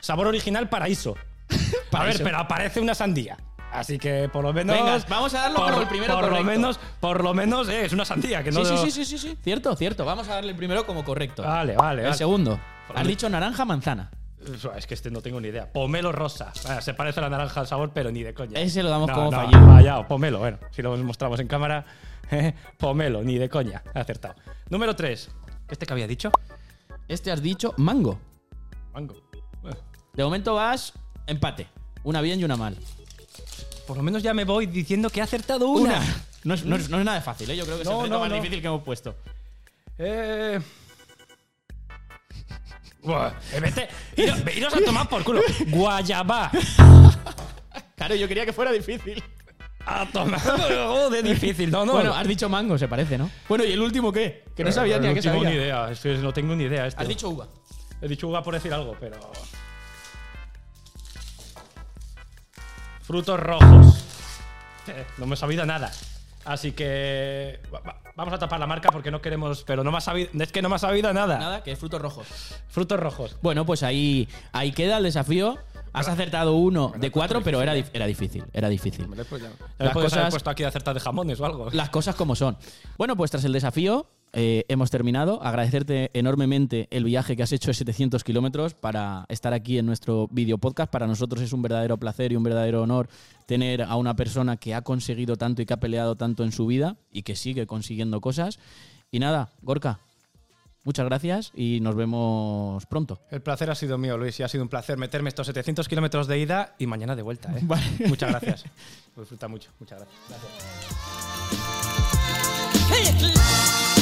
sabor original paraíso. A ver, pero aparece una sandía. Así que por lo menos. Venga, vamos a darlo por, como el primero Por lo correcto. menos, por lo menos eh, es una sandía. Que no Sí, sí, lo- sí, sí, sí, sí. Cierto, cierto. Vamos a darle el primero como correcto. Vale, vale. el vale. segundo. Has dicho naranja, manzana. Es que este no tengo ni idea. Pomelo rosa. Ah, se parece a la naranja al sabor, pero ni de coña. Ese lo damos No, como no, fallido. Fallado, pomelo. Bueno, si lo mostramos en cámara, eh, pomelo, ni de coña. Acertado. Número 3. ¿Este que había dicho? Este has dicho mango. Mango. De momento vas empate. Una bien y una mal. Por lo menos ya me voy diciendo que he acertado una. No es, no es- no es nada fácil, ¿eh? Yo creo que es el reto más difícil que hemos puesto. Eh. Buah, eh, vete. Iros, iros a tomar por culo. Guayabá. Claro, yo quería que fuera difícil. A tomar. Joder, difícil. No, no. Bueno, has dicho mango, se parece, ¿no? Bueno, ¿y el último qué? Que no sabía ni a no qué tengo sabía. ni idea. Es que no tengo ni idea. Este. Has dicho uva. He dicho uva por decir algo, pero. Frutos rojos. Eh, no me he sabido nada. Así que. Va- va- Vamos a tapar la marca porque no queremos. Pero no me ha sabido. Es que no me ha sabido nada. Nada, que es frutos rojos. Frutos rojos. Bueno, pues ahí, ahí queda el desafío. Has acertado uno de cuatro, pero era, era difícil. Era difícil. Ya Las me podías cosas- haber puesto aquí de acertar de jamones o algo. Las cosas como son. Bueno, pues tras el desafío eh, hemos terminado. Agradecerte enormemente el viaje que has hecho de 700 kilómetros para estar aquí en nuestro video podcast. Para nosotros es un verdadero placer y un verdadero honor tener a una persona que ha conseguido tanto y que ha peleado tanto en su vida y que sigue consiguiendo cosas. Y nada, Gorka, muchas gracias y nos vemos pronto. El placer ha sido mío, Luis, y ha sido un placer meterme estos 700 kilómetros de ida y mañana de vuelta. ¿eh? Vale. Muchas gracias. Lo disfruta mucho. Muchas gracias. Hey,